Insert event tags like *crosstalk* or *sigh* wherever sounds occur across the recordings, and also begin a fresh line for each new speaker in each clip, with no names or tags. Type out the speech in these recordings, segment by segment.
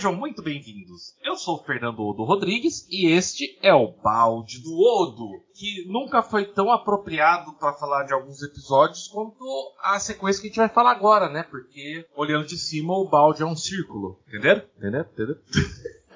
Sejam muito bem-vindos. Eu sou o Fernando Odo Rodrigues e este é o Balde do Odo, que nunca foi tão apropriado para falar de alguns episódios quanto a sequência que a gente vai falar agora, né? Porque olhando de cima o balde é um círculo. Entenderam? Entenderam? Entenderam?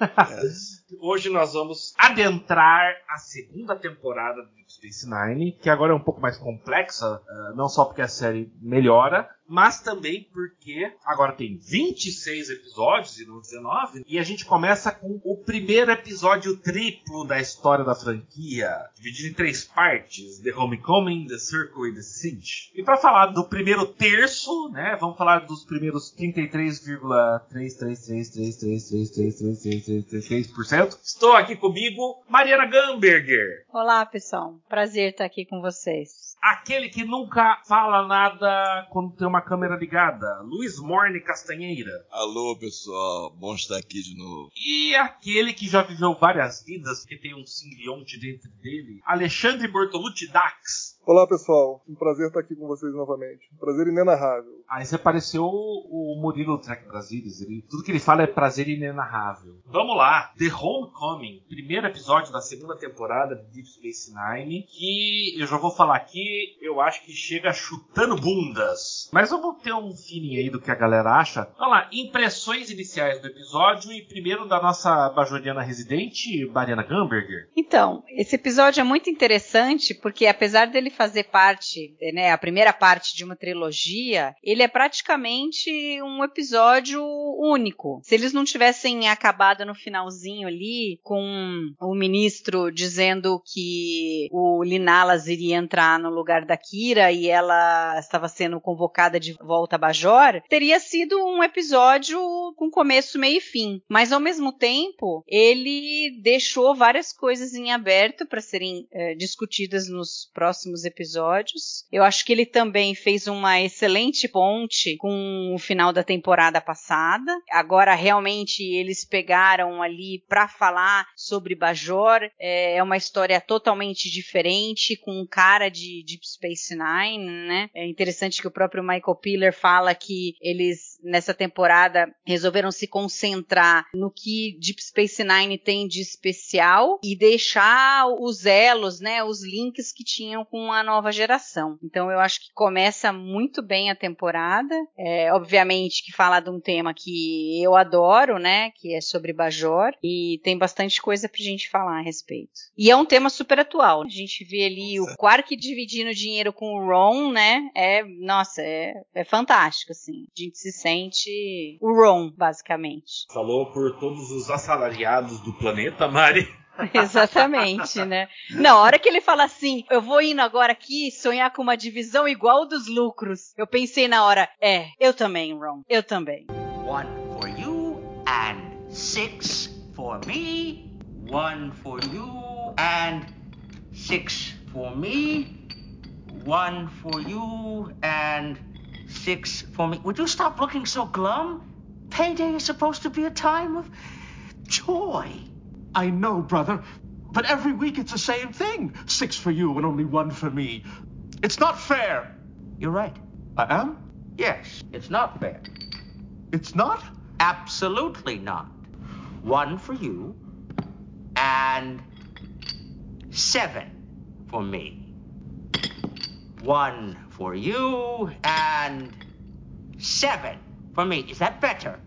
*laughs* Hoje nós vamos adentrar a segunda temporada de Space Nine, que agora é um pouco mais complexa, não só porque a série melhora, mas também porque agora tem 26 episódios e não 19, e a gente começa com o primeiro episódio triplo da história da franquia, dividido em três partes: The Homecoming, The Circle e The Siege. E para falar do primeiro terço, né, vamos falar dos primeiros 33,33333333333%. Estou aqui comigo, Mariana Gamberger.
Olá, pessoal. Prazer estar aqui com vocês
aquele que nunca fala nada quando tem uma câmera ligada, Luiz Morne Castanheira.
Alô, pessoal, bom estar aqui de novo.
E aquele que já viveu várias vidas, que tem um simbionte dentro dele, Alexandre Bortolucci Dax.
Olá pessoal, um prazer estar aqui com vocês novamente. Um prazer inenarrável.
Aí você apareceu o, Murilo Trek Brasilis, ele, tudo que ele fala é prazer inenarrável. Vamos lá, The Homecoming, primeiro episódio da segunda temporada de Deep Space Nine, que eu já vou falar aqui, eu acho que chega chutando bundas. Mas vamos ter um feeling aí do que a galera acha. Vamos lá, impressões iniciais do episódio e primeiro da nossa bajoriana residente, Mariana Gamberger.
Então, esse episódio é muito interessante porque apesar dele fazer parte, né, a primeira parte de uma trilogia, ele é praticamente um episódio único. Se eles não tivessem acabado no finalzinho ali com o ministro dizendo que o Linalas iria entrar no lugar da Kira e ela estava sendo convocada de volta a Bajor, teria sido um episódio com começo, meio e fim. Mas ao mesmo tempo, ele deixou várias coisas em aberto para serem é, discutidas nos próximos episódios. Eu acho que ele também fez uma excelente ponte com o final da temporada passada. Agora, realmente, eles pegaram ali para falar sobre Bajor. É, é uma história totalmente diferente, com um cara de Deep Space Nine, né? É interessante que o próprio Michael Piller fala que eles, nessa temporada, resolveram se concentrar no que Deep Space Nine tem de especial e deixar os elos, né? Os links que tinham com a nova geração. Então eu acho que começa muito bem a temporada. É, obviamente que fala de um tema que eu adoro, né? Que é sobre Bajor. E tem bastante coisa pra gente falar a respeito. E é um tema super atual. A gente vê ali o Quark dividindo dinheiro com o Ron, né? É, nossa, é, é fantástico, assim. A gente se sente o Ron, basicamente. *laughs*
Falou por todos os assalariados do planeta, Mari. *laughs*
Exatamente, né? Na hora que ele fala assim, eu vou indo agora aqui sonhar com uma divisão igual dos lucros. Eu pensei na hora, é, eu também, Ron, eu também.
One for you and six for me. One for you and six for me. One for you and six for me. Would you stop looking so glum? Payday is supposed to be a time of joy.
I know, brother. But every week it's the same thing. Six for you and only one for me. It's not fair.
You're right.
I am?
Yes, it's not fair.
It's not?
Absolutely not. One for you and seven for me. One for you and seven for me. Is that better?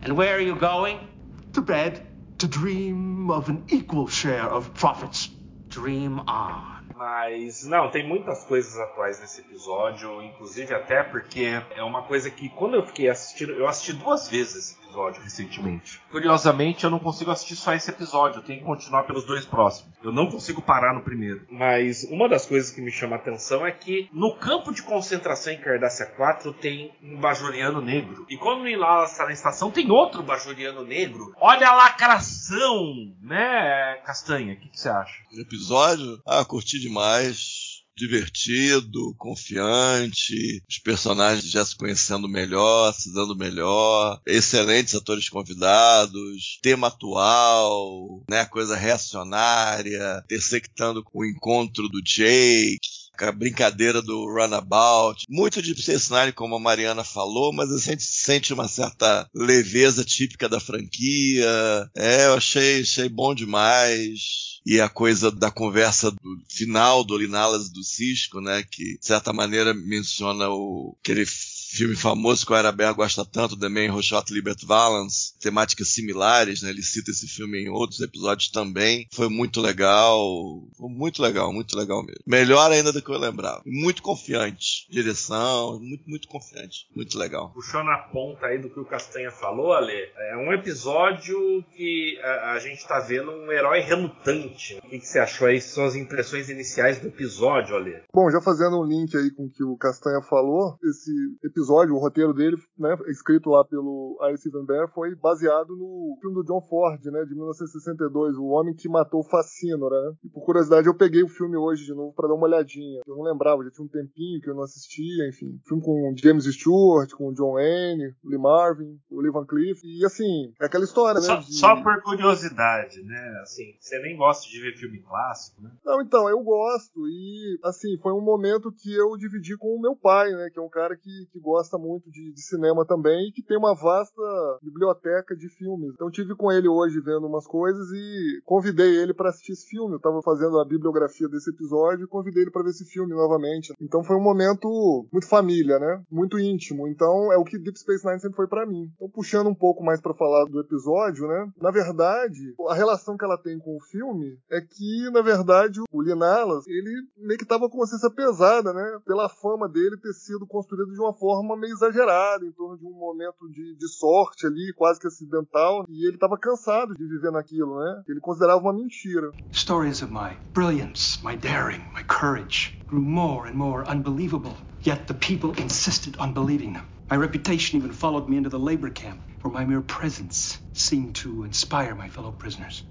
And where are you going?
To bed to dream of an equal share of profits.
Dream on.
Mas, não, tem muitas coisas atuais nesse episódio, inclusive até porque é uma coisa que quando eu fiquei assistindo, eu assisti duas vezes esse episódio recentemente. Curiosamente, eu não consigo assistir só esse episódio, eu tenho que continuar pelos dois próximos. Eu não consigo parar no primeiro. Mas uma das coisas que me chama a atenção é que no campo de concentração em Cardassia 4 tem um bajoriano negro. E quando o lá na estação, tem outro bajoriano negro. Olha a lacração, né, Castanha? O que, que você acha?
Episódio? Ah, curti demais divertido, confiante, os personagens já se conhecendo melhor, se dando melhor, excelentes atores convidados, tema atual, né, coisa reacionária, intersectando com o encontro do Jake, a brincadeira do runabout, muito de Nine, como a Mariana falou, mas a gente sente uma certa leveza típica da franquia. É, eu achei, achei bom demais. E a coisa da conversa do final do Linalas do Cisco, né, que de certa maneira menciona o aquele filme famoso que o Arabella gosta tanto, The Man Who Shot Libert Valance, temáticas similares, né? Ele cita esse filme em outros episódios também. Foi muito legal, foi muito legal, muito legal mesmo. Melhor ainda do que eu lembrava. Muito confiante. Direção, muito, muito confiante. Muito legal.
Puxando a ponta aí do que o Castanha falou, Ale, é um episódio que a, a gente tá vendo um herói relutante. O que, que você achou aí? Suas impressões iniciais do episódio, Ale?
Bom, já fazendo um link aí com o que o Castanha falou, esse episódio episódio, o roteiro dele, né, escrito lá pelo Ice Van Bear, foi baseado no filme do John Ford, né, de 1962, O Homem que Matou o Facínora. Né? E por curiosidade, eu peguei o filme hoje de novo para dar uma olhadinha. Eu não lembrava, já tinha um tempinho que eu não assistia, enfim. Filme com James Stewart, com John Wayne, Lee Marvin, o Lee Van Cleef. E assim, é aquela história, né?
Só,
de...
só por curiosidade, né? Assim, você nem gosta de ver filme clássico, né?
Não, então, eu gosto. E assim, foi um momento que eu dividi com o meu pai, né? Que é um cara que, que gosta muito de, de, cinema também e que tem uma vasta biblioteca de filmes. Então tive com ele hoje vendo umas coisas e convidei ele para assistir esse filme. Eu estava fazendo a bibliografia desse episódio e convidei ele para ver esse filme novamente. Então foi um momento muito família, né? Muito íntimo. Então é o que Deep Space Nine sempre foi para mim. Então puxando um pouco mais para falar do episódio, né? Na verdade, a relação que ela tem com o filme é que, na verdade, o Linalas, ele meio que tava com consciência pesada, né? Pela fama dele ter sido construído de uma forma forma meio exagerada, em torno de um momento de, de sorte ali, quase que acidental, e ele estava cansado de viver naquilo, né? Ele considerava uma mentira.
Stories of my brilliance, my daring, my courage grew more and more unbelievable, yet the people insisted on believing them. My reputation even followed me into the labor camp, where my mere presence seemed to inspire my fellow prisoners.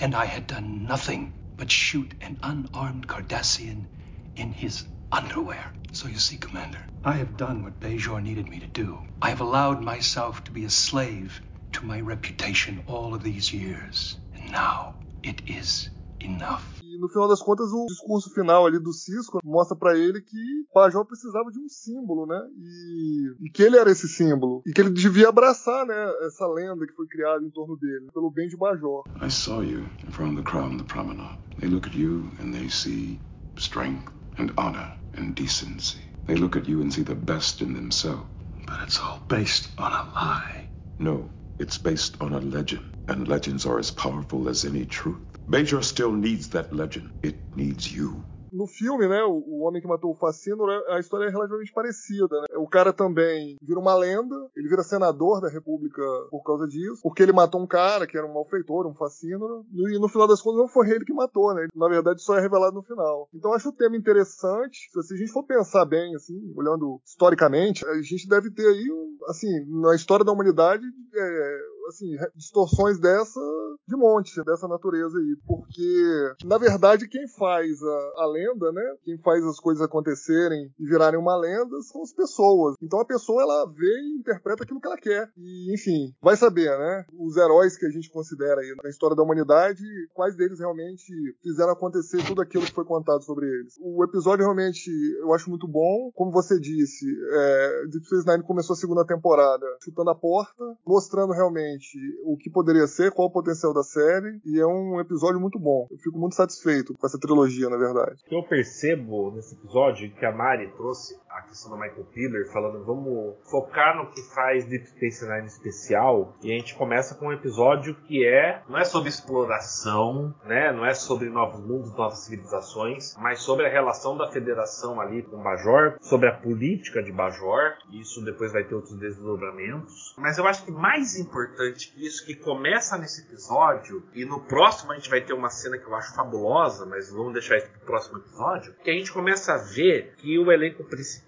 And I had done nothing but shoot an unarmed Cardassian in his underwear. So you see, Commander, I have done what Bejor needed me to do. I have allowed myself to be a slave to my reputation all of these years. And now it is enough.
E no final das contas, o discurso final ali do Cisco mostra para ele que Bajor precisava de um símbolo, né? E, e, que ele era esse símbolo. E que ele devia abraçar, né? Essa lenda que foi criada em torno dele, pelo bem de Bajor.
I saw you in front of the crowd on the promenade. They look at you and they see strength and honor and decency. They look at you and see the best in themselves.
But it's all based on a lie.
No, it's based on a legend, and legends are as powerful as any truth. Bajor still needs that legend. It needs you.
No filme, né, o, o, Homem que Matou o Facino, né, a história é relativamente parecida. Né? O cara também vira uma lenda, ele vira senador da República por causa disso, porque ele matou um cara que era um malfeitor, um Facino, e no final das contas não foi ele que matou, né? Na verdade, só é revelado no final. Então acho o tema interessante. Se a gente for pensar bem, assim, olhando historicamente, a gente deve ter aí, assim, na história da humanidade, é, assim, distorções dessa de monte, dessa natureza aí. Porque, na verdade, quem faz a, a, lenda, né? Quem faz as coisas acontecerem e virarem uma lenda são as pessoas. Então a pessoa, ela vê e interpreta aquilo que ela quer. E, enfim, vai saber, né? Os heróis que a gente considera aí na história da humanidade, quais deles realmente fizeram acontecer tudo aquilo que foi contado sobre eles. O episódio realmente eu acho muito bom. Como você disse, é, Deep Space Nine começou a segunda temporada chutando a porta, mostrando realmente o que poderia ser, qual o potencial da série, e é um episódio muito bom. Eu fico muito satisfeito com essa trilogia, na verdade.
O que eu percebo nesse episódio que a Mari trouxe a questão do Michael Piller, falando vamos focar no que faz Deep Space Nine especial, e a gente começa com um episódio que é não é sobre exploração, né? Não é sobre novos mundos, novas civilizações, mas sobre a relação da Federação ali com Bajor, sobre a política de Bajor. Isso depois vai ter outros desdobramentos. Mas eu acho que mais importante que isso, que começa nesse episódio, e no próximo a gente vai ter uma cena que eu acho fabulosa, mas vamos deixar isso pro próximo episódio, que a gente começa a ver que o elenco principal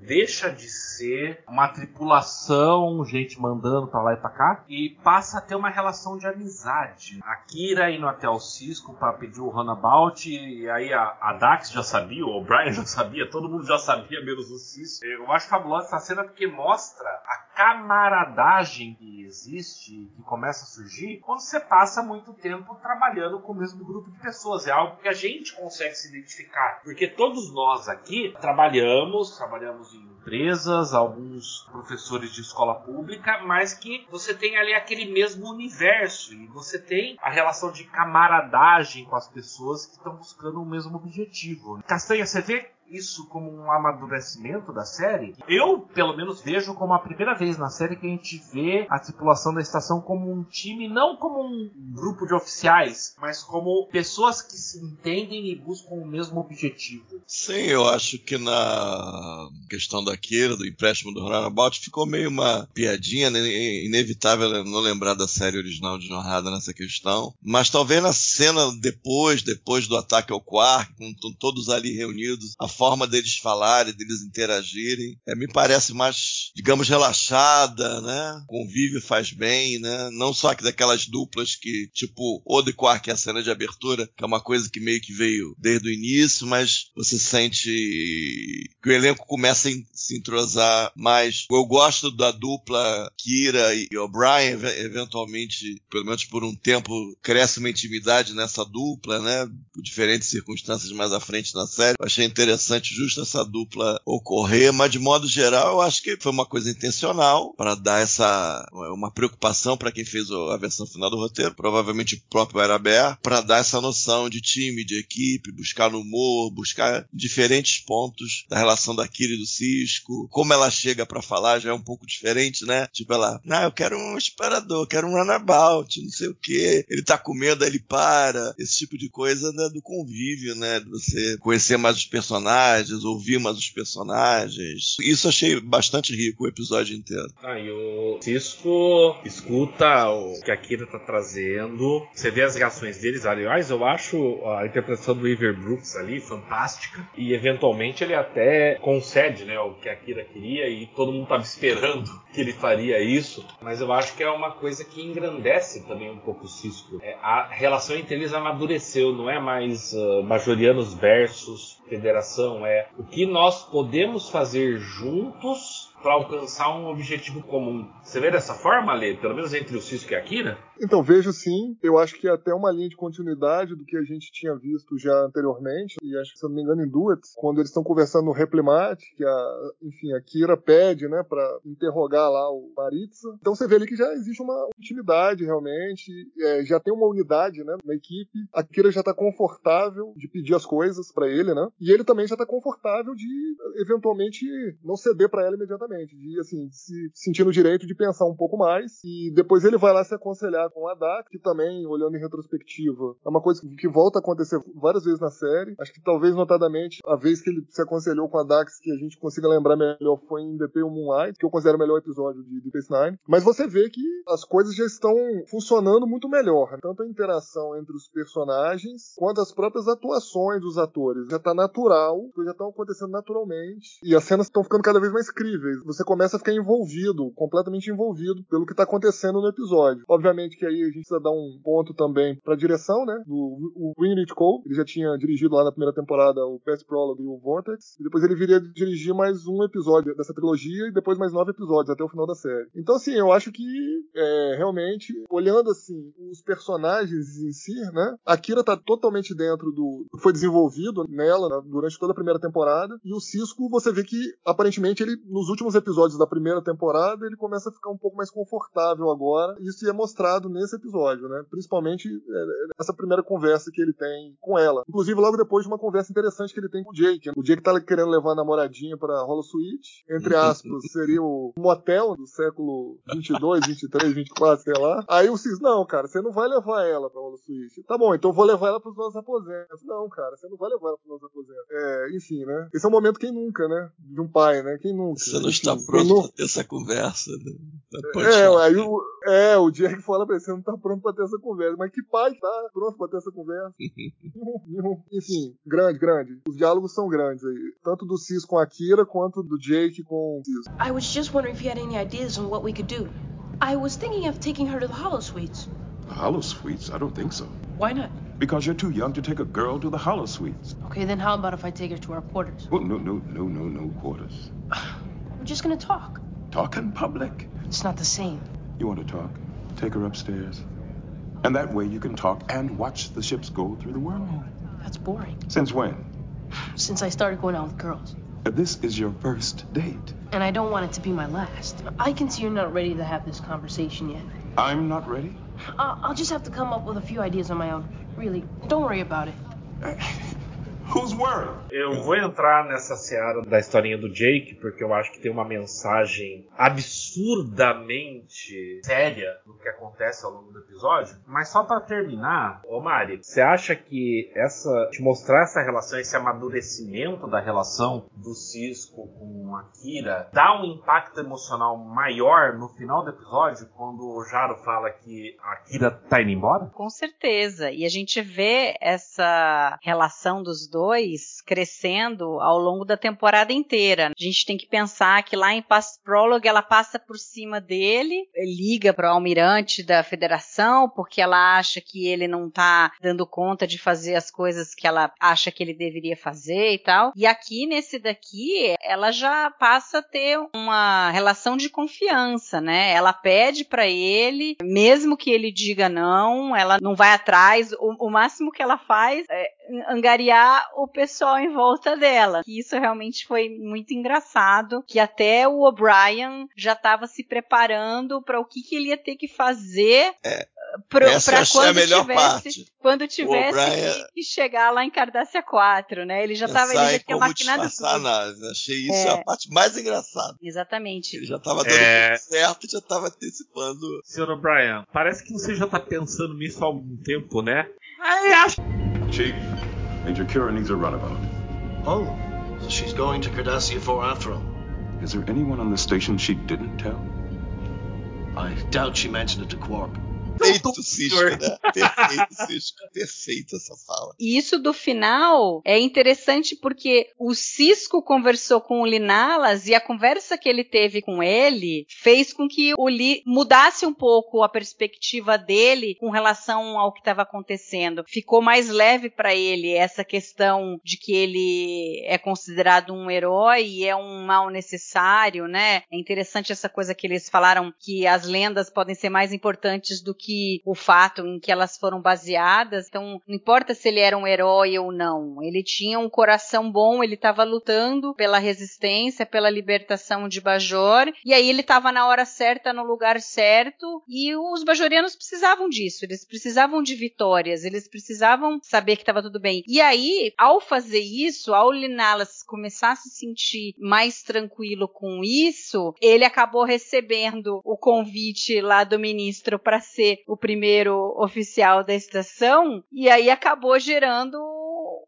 deixa de ser uma tripulação, gente mandando pra lá e pra cá, e passa a ter uma relação de amizade. A Kira indo até o Cisco para pedir o Runabout, e aí a, a Dax já sabia, o Brian *laughs* já sabia, todo mundo já sabia, menos o Cisco. Eu acho fabulosa essa cena porque mostra a camaradagem que existe, que começa a surgir, quando você passa muito tempo trabalhando com o mesmo grupo de pessoas. É algo que a gente consegue se identificar. Porque todos nós aqui trabalhamos, trabalhamos em empresas, alguns professores de escola pública, mas que você tem ali aquele mesmo universo e você tem a relação de camaradagem com as pessoas que estão buscando o mesmo objetivo. Castanha, você vê isso como um amadurecimento da série, eu, pelo menos, vejo como a primeira vez na série que a gente vê a tripulação da estação como um time, não como um grupo de oficiais, mas como pessoas que se entendem e buscam o mesmo objetivo.
Sim, eu acho que na questão da do empréstimo do Runabout, ficou meio uma piadinha, né? inevitável não lembrar da série original de Norrada nessa questão, mas talvez na cena depois, depois do ataque ao Quark, com todos ali reunidos, a forma deles falarem, deles interagirem, é, me parece mais, digamos, relaxada, né? Convívio faz bem, né? Não só daquelas duplas que, tipo, Odo e a cena de abertura, que é uma coisa que meio que veio desde o início, mas você sente que o elenco começa a se entrosar mais. Eu gosto da dupla Kira e O'Brien, eventualmente, pelo menos por um tempo, cresce uma intimidade nessa dupla, né? Por diferentes circunstâncias mais à frente na série. Eu achei interessante justo essa dupla ocorrer, mas de modo geral, eu acho que foi uma coisa intencional para dar essa uma preocupação para quem fez a versão final do roteiro, provavelmente o próprio Araber, para dar essa noção de time, de equipe, buscar no humor, buscar diferentes pontos da relação da Kira e do Cisco, como ela chega para falar já é um pouco diferente, né? Tipo ela, não, eu quero um esperador, quero um runabout, não sei o que. Ele tá com medo, ele para. Esse tipo de coisa né, do convívio, né? De você conhecer mais os personagens, ouvir mais os personagens. Isso achei bastante rico o episódio inteiro.
Ah, e o Cisco escuta o que a Kira tá trazendo. Você vê as reações deles. Aliás, eu acho a interpretação do Iver Brooks ali fantástica. E eventualmente ele até concede, né? O que a Kira queria e todo mundo tava esperando *laughs* que ele faria isso. Mas eu acho que é uma coisa que engrandece também um pouco o Cisco. É, a relação entre eles amadureceu, não é mais uh, Majorianos versus Federação, é o que nós podemos fazer juntos para alcançar um objetivo comum. Você vê dessa forma, Lê? Pelo menos entre o Cisco e a Kira?
Então, vejo sim. Eu acho que é até uma linha de continuidade do que a gente tinha visto já anteriormente. E acho que, se eu não me engano, em Duets, quando eles estão conversando no Replimate, que a, enfim, a Kira pede, né, para interrogar lá o Maritza. Então você vê ali que já existe uma intimidade realmente. É, já tem uma unidade, né, na equipe. A Kira já tá confortável de pedir as coisas para ele, né? E ele também já tá confortável de, eventualmente, não ceder para ela imediatamente de assim, se sentir no direito de pensar um pouco mais. E depois ele vai lá se aconselhar com a Dax, que também, olhando em retrospectiva, é uma coisa que volta a acontecer várias vezes na série. Acho que talvez, notadamente, a vez que ele se aconselhou com a Dax, que a gente consiga lembrar melhor, foi em Pale Moonlight, que eu considero o melhor episódio de Deep Space Nine. Mas você vê que as coisas já estão funcionando muito melhor. Tanto a interação entre os personagens, quanto as próprias atuações dos atores. Já tá natural, já estão acontecendo naturalmente. E as cenas estão ficando cada vez mais críveis você começa a ficar envolvido, completamente envolvido pelo que está acontecendo no episódio. Obviamente que aí a gente precisa dar um ponto também para a direção, né? Do o Winnie Cole, ele já tinha dirigido lá na primeira temporada o Past Prologue e o Vortex, e depois ele viria dirigir mais um episódio dessa trilogia e depois mais nove episódios até o final da série. Então assim, eu acho que é, realmente olhando assim os personagens em si, né? A Kira tá totalmente dentro do foi desenvolvido nela né, durante toda a primeira temporada e o Cisco você vê que aparentemente ele nos últimos nos episódios da primeira temporada ele começa a ficar um pouco mais confortável agora. E isso é mostrado nesse episódio, né? Principalmente é, nessa primeira conversa que ele tem com ela. Inclusive, logo depois de uma conversa interessante que ele tem com o Jake. O Jake tá querendo levar a namoradinha pra Holo Suite. Entre aspas, seria o motel do século 22, 23, 24, sei lá. Aí o Cis, não, cara, você não vai levar ela pra Holo Suite. Tá bom, então eu vou levar ela pros nossos aposentos. Não, cara, você não vai levar ela pros nossos aposentos. É, enfim, né? Esse é o momento quem nunca, né? De um pai, né? Quem nunca.
Você não está pronto pra ter essa conversa. Né?
É, aí o, é, o Jack fala pra ele, você não tá pronto pra ter essa conversa. Mas que pai tá pronto pra ter essa conversa? *laughs* Enfim, grande, grande. Os diálogos são grandes aí. Tanto do Cis com a Kira, quanto do Jake com o Cis.
I was just wondering if you had any ideas on what we could do. I was thinking of taking her to the Hollow Suites.
The Hollow Suites? I don't think so.
Why not?
Because you're too young to take a girl to the Hollow Suites.
Okay, then how about if I take her to our quarters?
Well, no, no, no, no, no quarters. *laughs*
We're just gonna talk.
Talk in public.
It's not the same.
You want to talk? Take her upstairs. And that way you can talk and watch the ships go through the wormhole.
That's boring.
Since when?
Since I started going out with girls.
Uh, This is your first date.
And I don't want it to be my last. I can see you're not ready to have this conversation yet.
I'm not ready.
Uh, I'll just have to come up with a few ideas on my own. Really, don't worry about it.
Who's worried?
Eu vou entrar nessa seara da historinha do Jake, porque eu acho que tem uma mensagem absurdamente séria no que acontece ao longo do episódio. Mas só pra terminar, ô Mari, você acha que essa te mostrar essa relação, esse amadurecimento da relação do Cisco com a Kira, dá um impacto emocional maior no final do episódio, quando o Jaro fala que a Kira tá indo embora?
Com certeza. E a gente vê essa relação dos dois crescendo ao longo da temporada inteira. A gente tem que pensar que lá em Past Prologue ela passa por cima dele, liga para o almirante da federação porque ela acha que ele não tá dando conta de fazer as coisas que ela acha que ele deveria fazer e tal. E aqui nesse daqui, ela já passa a ter uma relação de confiança, né? Ela pede para ele, mesmo que ele diga não, ela não vai atrás. O, o máximo que ela faz é angariar o pessoal em volta dela. E isso realmente foi muito engraçado, que até o O'Brien já estava se preparando para o que, que ele ia ter que fazer
É.
para
Essa eu achei a
quando
melhor
tivesse,
parte.
quando tivesse que, chegar lá em Cardassia 4, né? Ele já estava ele já tinha maquinado tudo.
nave. Achei isso
É.
a parte mais engraçada.
Exatamente.
Ele já tava dando
É.
tudo certo e já tava antecipando.
Senhor O'Brien, parece que você já tá pensando nisso há algum tempo, né? Aí acho
Chief, Major Kira needs a runabout.
Oh, so she's going to Cardassia 4 after all.
Is there anyone on the station she didn't tell?
I doubt she mentioned it to Quark.
Perfeito, Cisco, né? Perfeito, Cisco. *laughs* Perfeito essa fala.
E isso do final é interessante porque o Cisco conversou com o Linalas e a conversa que ele teve com ele fez com que o Li mudasse um pouco a perspectiva dele com relação ao que estava acontecendo. Ficou mais leve para ele essa questão de que ele é considerado um herói e é um mal necessário, né? É interessante essa coisa que eles falaram que as lendas podem ser mais importantes do que o fato em que elas foram baseadas. Então, não importa se ele era um herói ou não. Ele tinha um coração bom, ele estava lutando pela resistência, pela libertação de Bajor, e aí ele estava na hora certa, no lugar certo, e os bajorianos precisavam disso, eles precisavam de vitórias, eles precisavam saber que estava tudo bem. E aí, ao fazer isso, ao Linalas começar a se sentir mais tranquilo com isso, ele acabou recebendo o convite lá do ministro para ser o primeiro oficial da estação, e aí acabou gerando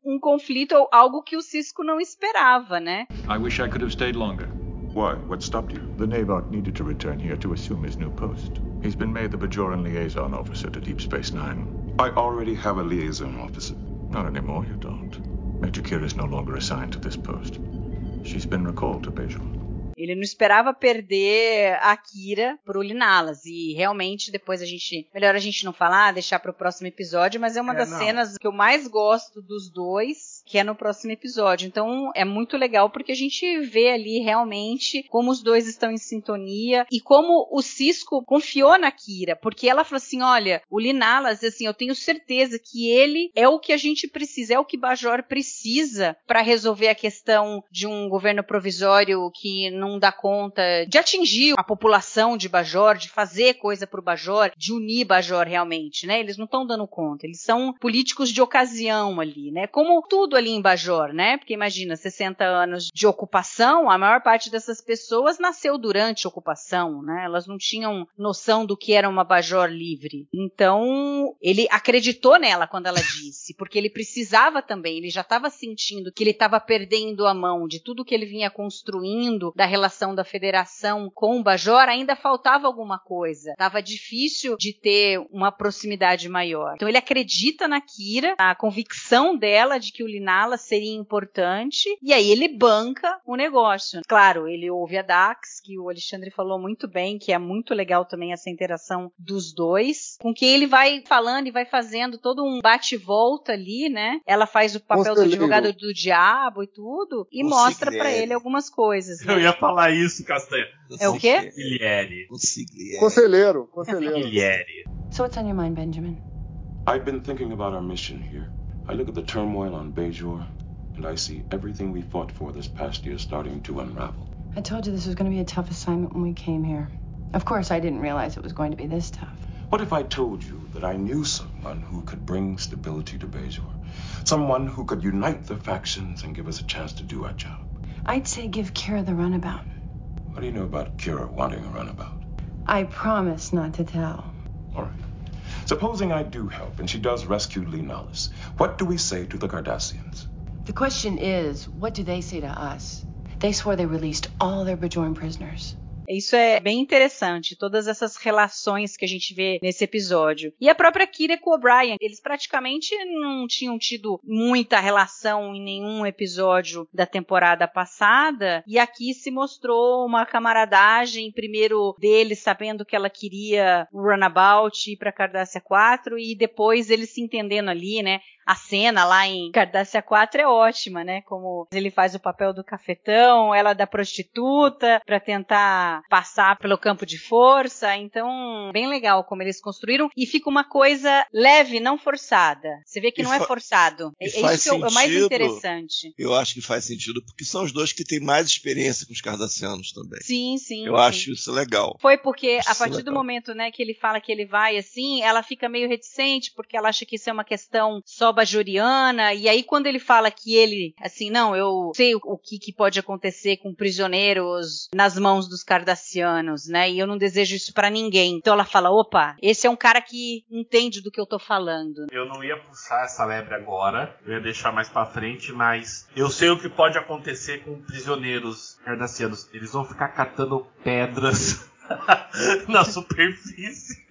um conflito, ou algo que o Cisco não esperava, né?
I wish I could have stayed longer.
Why? What stopped you?
The Navark needed to return here to assume his new post. He's been made the Bajoran liaison officer to Deep Space Nine.
I already have a liaison officer.
Not anymore, you don't. Major Kira is no longer assigned to this post. She's been recalled to Bajor.
Ele não esperava perder a Kira pro Linalas. E realmente, depois a gente. Melhor a gente não falar, deixar pro próximo episódio, mas é uma
É,
das
não.
cenas que eu mais gosto dos dois. Que é no próximo episódio. Então é muito legal porque a gente vê ali realmente como os dois estão em sintonia e como o Cisco confiou na Kira, porque ela falou assim: olha, o Linalas, assim, eu tenho certeza que ele é o que a gente precisa, é o que Bajor precisa para resolver a questão de um governo provisório que não dá conta de atingir a população de Bajor, de fazer coisa pro Bajor, de unir Bajor realmente, né? Eles não estão dando conta, eles são políticos de ocasião ali, né? Como tudo ali em Bajor, né? Porque imagina, 60 anos de ocupação, a maior parte dessas pessoas nasceu durante a ocupação, né? Elas não tinham noção do que era uma Bajor livre. Então, ele acreditou nela quando ela disse, porque ele precisava também, ele já estava sentindo que ele estava perdendo a mão de tudo que ele vinha construindo da relação da federação com o Bajor, ainda faltava alguma coisa. Tava difícil de ter uma proximidade maior. Então ele acredita na Kira, a convicção dela de que o Linala seria importante, e aí ele banca o negócio. Claro, ele ouve a Dax, que o Alexandre falou muito bem, que é muito legal também essa interação dos dois, com que ele vai falando e vai fazendo todo um bate-volta ali, né? Ela faz o papel do advogado do diabo e tudo, e mostra para ele algumas coisas. Né?
Eu ia falar isso, Castanha.
É o quê?
Consigliere.
Conselheiro, conselheiro.
Consigliere.
So what's on your mind, Benjamin?
I've been thinking about our mission here. I look at the turmoil on Bejor, and I see everything we fought for this past year starting to unravel.
I told you this was going to be a tough assignment when we came here. Of course, I didn't realize it was going to be this tough.
What if I told you that I knew someone who could bring stability to Bejor? Someone who could unite the factions and give us a chance to do our job?
I'd say give Kira the runabout.
What do you know about Kira wanting a runabout?
I promise not to tell.
All right. Supposing I do help and she does rescue Linalis, what do we say to the Cardassians?
The question is, what do they say to us? They swore they released all their Bajoran prisoners.
Isso é bem interessante, todas essas relações que a gente vê nesse episódio. E a própria Kira com o O'Brien, eles praticamente não tinham tido muita relação em nenhum episódio da temporada passada, e aqui se mostrou uma camaradagem, primeiro dele sabendo que ela queria o Runabout ir para Cardassia 4 e depois eles se entendendo ali, né? A cena lá em Cardassia 4 é ótima, né? Como ele faz o papel do cafetão, ela da prostituta, para tentar passar pelo campo de força. Então, bem legal como eles construíram. E fica uma coisa leve, não forçada. Você vê que
E
não é forçado. É isso que é o mais
sentido.
interessante.
Eu acho que faz sentido, porque são os dois que têm mais experiência com os cardassianos também.
Sim, sim.
Eu
sim.
acho isso legal.
Foi porque a
é
partir do
legal.
momento, né, que ele fala que ele vai assim, ela fica meio reticente porque ela acha que isso é uma questão só bajoriana. E aí quando ele fala que ele, assim, não, eu sei o, o que, que pode acontecer com prisioneiros nas mãos dos cardassianos, né? E eu não desejo isso pra ninguém. Então ela fala, opa, esse é um cara que entende do que eu tô falando.
Eu não ia puxar essa lebre agora, eu ia deixar mais pra frente, mas eu sei o que pode acontecer com prisioneiros cardassianos. Eles vão ficar catando pedras *laughs* na superfície.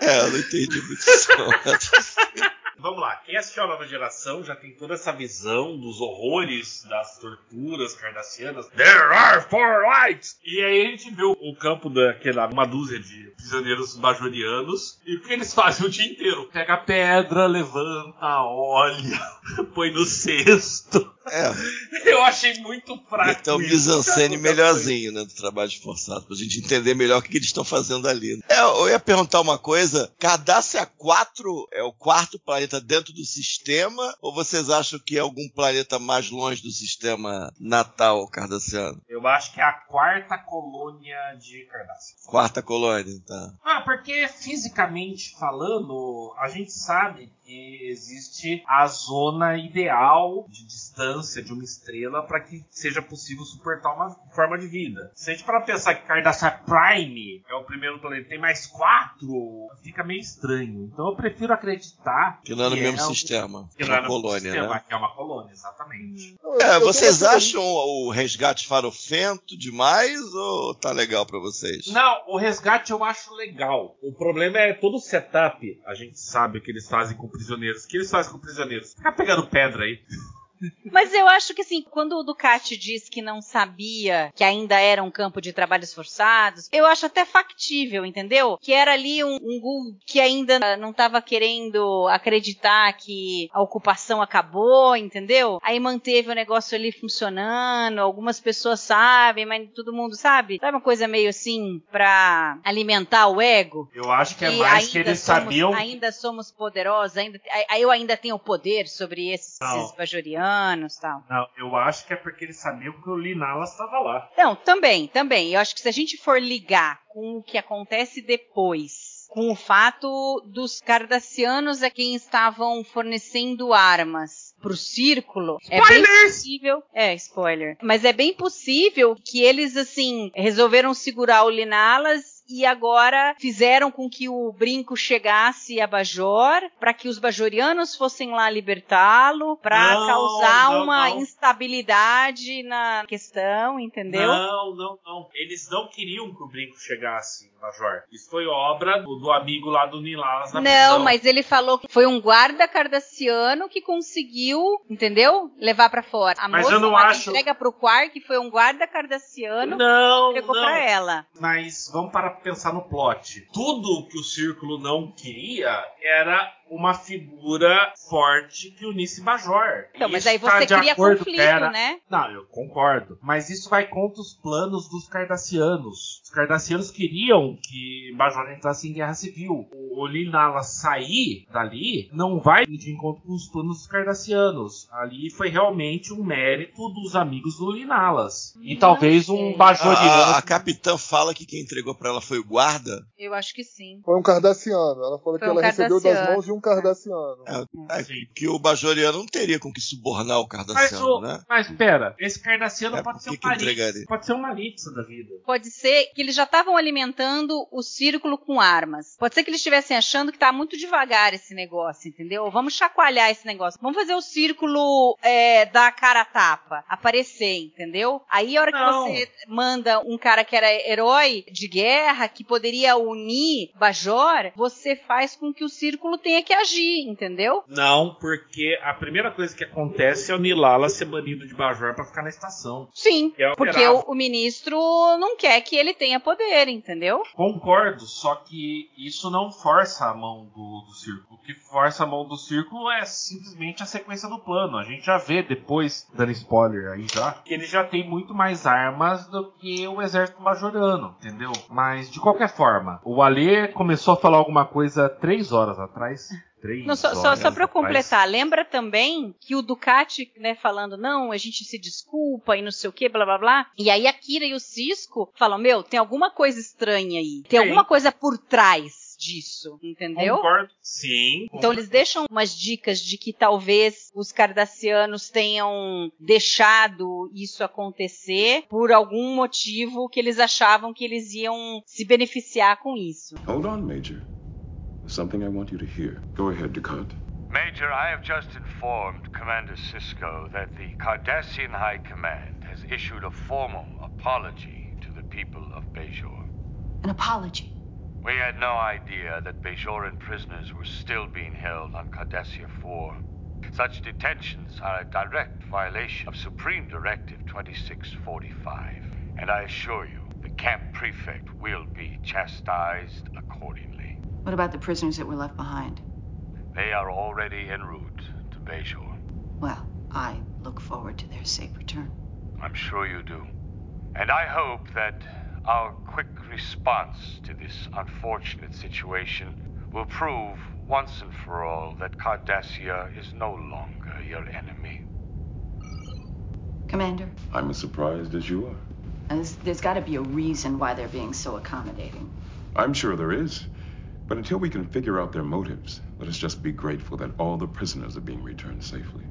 É, eu não entendi muito isso. *laughs*
Vamos lá, quem assistiu a nova geração já tem toda essa visão dos horrores das torturas cardassianas. There are four lights! E aí a gente vê o, o campo daquela uma dúzia de prisioneiros bajorianos. E o que eles *laughs* fazem o dia inteiro? Pega a pedra, levanta, olha, *laughs* põe no cesto.
É, *laughs*
Eu achei muito fraco.
então mise-en-scène *laughs* melhorzinho, né, do trabalho forçado, pra gente entender melhor o que, que eles estão fazendo ali. É, eu ia perguntar uma coisa, Cardassia 4 é o quarto planeta dentro do sistema, ou vocês acham que é algum planeta mais longe do sistema natal cardassiano?
Eu acho que é a quarta colônia de Cardassia.
Quarta colônia, tá.
Ah, porque fisicamente falando, a gente sabe que existe a zona ideal de distância de uma estrela para que seja possível suportar uma forma de vida. Se a gente para pensar que Cardassia Prime é o primeiro planeta, tem mais quatro, fica meio estranho. Então eu prefiro acreditar
Que não é no mesmo
um-
sistema,
que
é
não é
uma
no mesmo
colônia,
sistema,
né?
que é uma colônia, exatamente.
É, vocês acham o resgate farofento demais ou tá legal pra vocês?
Não, o resgate eu acho legal. O problema é todo o setup. A gente sabe o que eles fazem com prisioneiros. O que eles fazem com prisioneiros? Ficar pegando pedra aí.
Mas eu acho que assim, quando o Ducati diz que não sabia que ainda era um campo de trabalhos forçados, eu acho até factível, entendeu? Que era ali um, um que ainda não estava querendo acreditar que a ocupação acabou, entendeu? Aí manteve o negócio ali funcionando, algumas pessoas sabem, mas todo mundo sabe. Sabe uma coisa meio assim pra alimentar o ego?
Eu acho que é mais que eles
somos-
sabiam.
Ainda somos poderosos, ainda, eu ainda tenho poder sobre esses,
Não.
esses bajorianos e tal.
Não, eu acho que é porque eles sabiam que o Linalas estava lá.
Não, também, também. Eu acho que se a gente for ligar com o que acontece depois, com o fato dos cardassianos a quem estavam fornecendo armas pro círculo, é bem possível. É, spoiler. Mas é bem possível que eles, assim, resolveram segurar o Linalas. E agora fizeram com que o brinco chegasse a Bajor, para que os bajorianos fossem lá libertá-lo, para causar
não,
uma
não.
instabilidade na questão, entendeu?
Não, não, não. Eles não queriam que o brinco chegasse, Major. Isso foi obra do, do amigo lá do Nilalas na
Não,
prisão.
mas ele falou que foi um guarda cardassiano que conseguiu, entendeu? Levar pra fora. A
Mas
moça
eu não
a
acho-
entrega pro Quark foi um guarda cardassiano
Não,
que entregou pra ela.
Mas vamos para pensar no plot. Tudo que o Círculo não queria era uma figura forte que unisse Bajor.
Então, mas
Isso
aí
tá
você
de
cria
acordo,
conflito,
pera.
né?
Não, eu concordo. Mas isso vai contra os planos dos Cardassianos. Os Cardassianos queriam que Bajor entrasse em guerra civil. O Linala sair dali não vai de encontro com os planos dos Cardassianos. Ali foi realmente um mérito dos amigos do Linalas. E talvez um Bajoriano.
A, a capitã fala que quem entregou pra ela foi o guarda.
Eu acho que sim.
Foi um cardassiano. Ela falou
Foi
que
um
ela recebeu das mãos de um cardassiano.
É, que o bajoriano não teria com que subornar o
Mas,
cardassiano,
o,
né?
mas pera, esse Cardassiano
É,
pode ser
que
um
que
Maritza.
entregaria?
Pode ser um Maritza da vida.
Pode ser que eles já estavam alimentando o círculo com armas. Pode ser que eles estivessem achando que tá muito devagar esse negócio, entendeu? Vamos chacoalhar esse negócio. Vamos fazer o círculo é, da cara a tapa aparecer, entendeu? Aí a hora
Não.
que você manda um cara que era herói de guerra, que poderia unir Bajor, você faz com que o círculo tenha que agir, entendeu?
Não, porque a primeira coisa que acontece é o Nilala ser banido de Bajor pra ficar na estação.
Sim,
é
porque o, o ministro não quer que ele tenha poder, entendeu?
Concordo, só que isso não força a mão do, do círculo. O que força a mão do círculo é simplesmente a sequência do plano. A gente já vê depois, dando spoiler aí já, que ele já tem muito mais armas do que o exército majorano, entendeu? Mas de qualquer forma, o Alê começou a falar alguma coisa três horas atrás. Três
Não, só,
horas
só para completar, lembra também que o Ducati, né, falando, não, a gente se desculpa e não sei o que, blá blá blá. E aí a Kira e o Cisco falam, meu, tem alguma coisa estranha aí. Tem
Sim.
alguma coisa por trás disso, entendeu?
Concordo. Sim.
Então eles deixam umas dicas de que talvez os cardassianos tenham deixado isso acontecer por algum motivo que eles achavam que eles iam se beneficiar com isso.
Hold on, Major. There's something I want you to hear. Go ahead, Ducat.
Major, I have just informed Commander Cisco that the Cardassian High Command has issued a formal apology to the people of Bajor.
An apology.
We had no idea that Bajoran prisoners were still being held on Cardassia 4. Such detentions are a direct violation of Supreme Directive 2645. And I assure you, the camp prefect will be chastised accordingly.
What about the prisoners that were left behind?
They are already en route to Bajor.
Well, I look forward to their safe return.
I'm sure you do. And I hope that our quick response to this unfortunate situation will prove once and for all that Cardassia is no longer your enemy.
Commander,
I'm as surprised as you are.
there's, there's got to be a reason why they're being so accommodating.
I'm sure there is. But until we can figure out their motives, let us just be grateful that all the prisoners are being returned safely.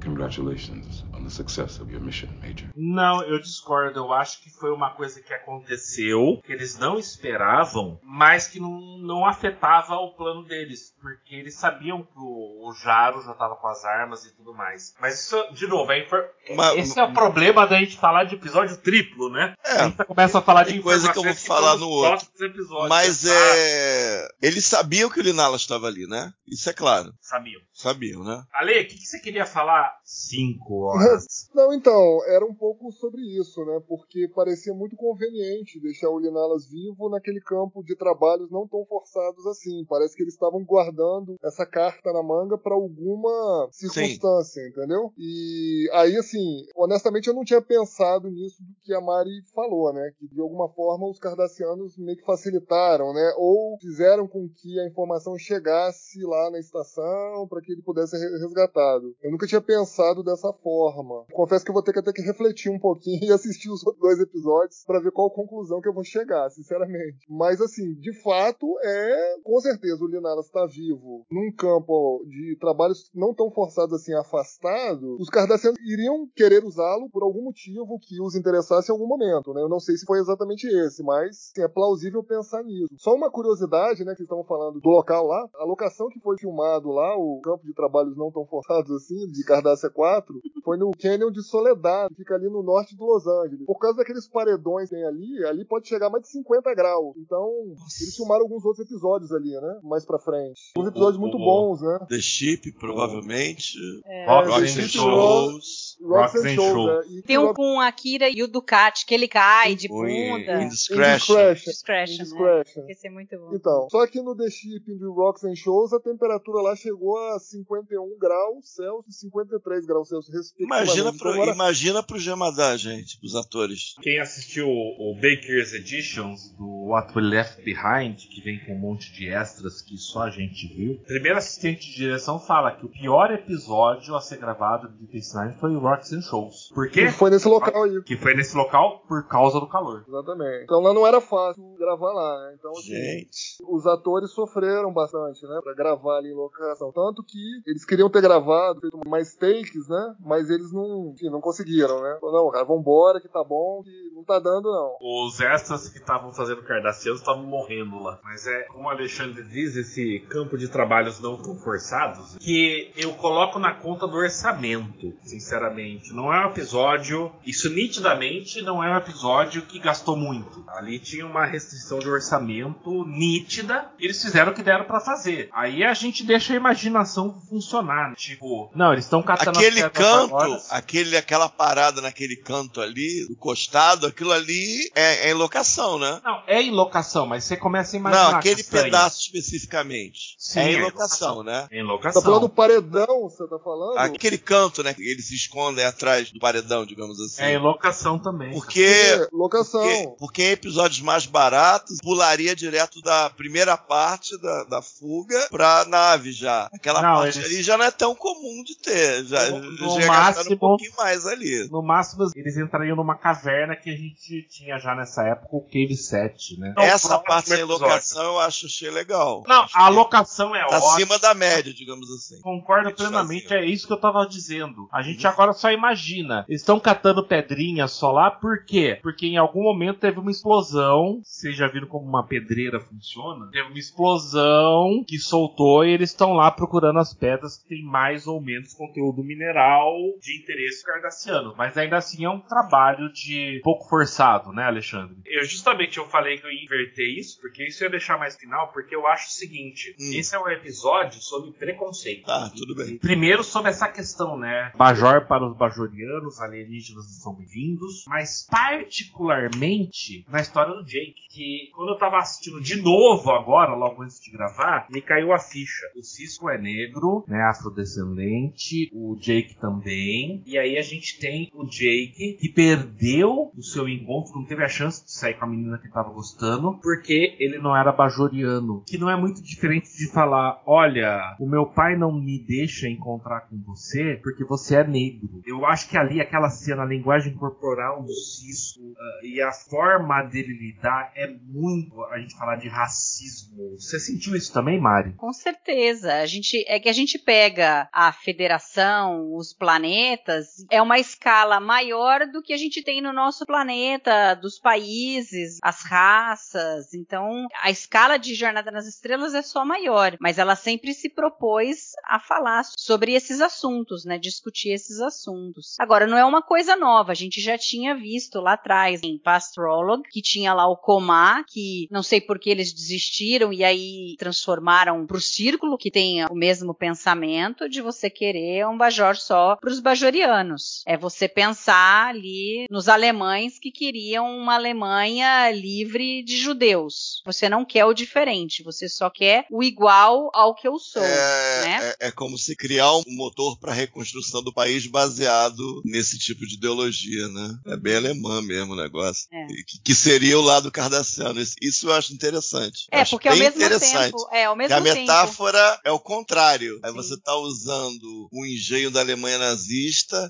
Congratulations on the success of your mission, Major.
Não, eu discordo. Eu acho que foi uma coisa que aconteceu, que eles não esperavam, mas que não, não afetava o plano deles. Porque eles sabiam que o, o Jaro já estava com as armas e tudo mais. Mas isso, de novo, é infor-
Mas-
esse é o problema da gente falar de episódio triplo, né?
É.
a gente começa a falar de
coisa que eu vou falar no outro.
episódios.
Mas
Ah,
é. Eles sabiam que o Linala estava ali, né? Isso é claro.
Sabiam.
Sabiam, né?
Ale, o que, que você queria falar cinco horas.
Não, então, era um pouco sobre isso, né? Porque parecia muito conveniente deixar o Linalas vivo naquele campo de trabalhos não tão forçados assim. Parece que eles estavam guardando essa carta na manga para alguma circunstância, Sim. entendeu? E aí, assim, honestamente eu não tinha pensado nisso do que a Mari falou, né? Que de alguma forma os cardassianos meio que facilitaram, né? Ou fizeram com que a informação chegasse lá na estação para que ele pudesse ser resgatado. Eu nunca tinha pensado dessa forma. Confesso que eu vou ter que até que refletir um pouquinho *laughs* e assistir os outros dois episódios para ver qual conclusão que eu vou chegar, sinceramente. Mas assim, de fato, é com certeza o Linaras está vivo num campo de trabalhos não tão forçados assim, afastado. Os cardassianos iriam querer usá-lo por algum motivo que os interessasse em algum momento, né? Eu não sei se foi exatamente esse, mas assim, é plausível pensar nisso. Só uma curiosidade, né, que estavam falando do local lá, a locação que foi filmado lá, o campo de trabalhos não tão forçados assim, de Cardassia 4, foi no Canyon de Soledad, que fica ali no norte de Los Angeles. Por causa daqueles paredões que tem ali, ali pode chegar mais de 50 graus. Então, eles filmaram alguns outros episódios ali, né? Mais pra frente. Uns episódios muito bons, né?
The Ship, provavelmente.
É. Rocks and Shows.
Rocks and Shows, é.
Tem um com a Kira e o Ducati, que ele cai de bunda.
Indiscretion.
Indiscretion. Indiscretion. Né? Esse é muito bom.
Então, só que no The Ship no Rocks and Shows, a temperatura lá chegou a 51 graus Celsius e 53 graus Celsius, respectivamente.
Imagina pro, imagina pro Jamadá, gente, pros atores.
Quem assistiu o Baker's Editions do What We Left Behind, que vem com um monte de extras que só a gente viu, o primeiro assistente de direção fala que o pior episódio a ser gravado de Deep Space foi o Rocks and Shows. Por quê?
Que foi nesse local aí.
Que foi nesse local por causa do calor.
Exatamente. Então lá não era fácil gravar lá, né? Então, assim,
gente.
os atores sofreram bastante, né? Pra gravar ali em locação. Tanto que eles queriam ter gravado, feito mais takes, né? Mas eles não, enfim, não conseguiram, né? Não, cara, vambora, que tá bom, que não tá dando, não.
Os extras que estavam fazendo Cardassianos estavam morrendo lá. Mas é, como o Alexandre diz, esse campo de trabalhos não tão forçados, que eu coloco na conta do orçamento, sinceramente. Não é um episódio, isso nitidamente não é um episódio que gastou muito. Ali tinha uma restrição de orçamento nítida, eles fizeram o que deram para fazer. Aí a gente deixa a imaginação funcionar. Né? Tipo, não, eles estão catando
aquele canto, aquele, aquela parada naquele canto ali, do costado, aquilo ali é, é em locação, né?
Não, é em locação, mas você começa a imaginar.
Não, aquele pedaço especificamente. Sim, é em é locação, né?
É em locação.
Tá falando do paredão, você tá falando?
Aquele canto, né? Que eles se escondem atrás do paredão, digamos assim.
É em locação também.
Porque.
É, locação.
Porque, porque em episódios mais baratos, pularia direto da primeira parte da, da fuga pra nave já. Aquela não, parte eles... ali já não é tão comum de ter. Já, no, no já máximo, um pouquinho mais ali.
No máximo, eles entrariam numa caverna que a gente tinha já nessa época, o Cave 7, né?
Essa parte da locação eu acho achei legal.
Não,
acho
a locação é
tá
ótima.
acima da média, digamos assim.
Concordo plenamente, é isso que eu tava dizendo. A gente agora só imagina. Eles estão catando pedrinhas só lá, por quê? Porque em algum momento teve uma explosão. Vocês já viram como uma pedreira funciona? Teve uma explosão que soltou e eles estão lá procurando as pedras que tem mais ou menos conteúdo mineral de interesse cardassiano. Mas ainda assim é um trabalho de pouco forçado, né, Alexandre? Eu justamente eu falei que eu ia inverter isso, porque isso ia deixar mais final, porque eu acho o seguinte: hum. esse é um episódio sobre preconceito.
Ah, tudo bem.
Primeiro sobre essa questão, né? Bajor para os bajorianos, alienígenas são bem-vindos, mas particularmente na história do Jake, que quando eu tava assistindo de novo agora, logo antes de gravar, me caiu a ficha. O Cisco é negro, né? Afrodescendente, o Jake também. E aí a gente tem o Jake que perdeu o seu encontro, não teve a chance de sair com a menina que tava gostando, porque ele não era bajoriano. Que não é muito diferente de falar: olha, o meu pai não me deixa encontrar com você porque você é negro. Eu acho que ali aquela cena, a linguagem corporal do Cisco uh, e a forma dele lidar é muito a gente falar de racismo. Você sentiu isso também, Mari?
Com certeza. A gente é que a gente pega a federação, os planetas, é uma escala maior do que a gente tem no nosso planeta, dos países, as raças. Então, a escala de Jornada nas Estrelas é só maior, mas ela sempre se propôs a falar sobre esses assuntos, né? Discutir esses assuntos. Agora, não é uma coisa nova, a gente já tinha visto lá atrás em Pastrolog, que tinha lá o Comá, que não sei por que eles desistiram e aí transformaram pro círculo, que tem o mesmo pensamento de você querer um Bajor só para os bajorianos. É você pensar ali nos alemães que queriam uma Alemanha livre de judeus. Você não quer o diferente, você só quer o igual ao que eu sou.
É,
né?
é, é como se criar um motor para a reconstrução do país baseado nesse tipo de ideologia, né? É bem alemã mesmo o negócio.
É.
Que, que seria o lado cardassiano. Isso, eu acho interessante.
É,
acho
porque ao mesmo tempo, é, ao mesmo
a
tempo.
metáfora é o contrário. Aí
Sim.
você tá usando o engenho da Alemanha nazista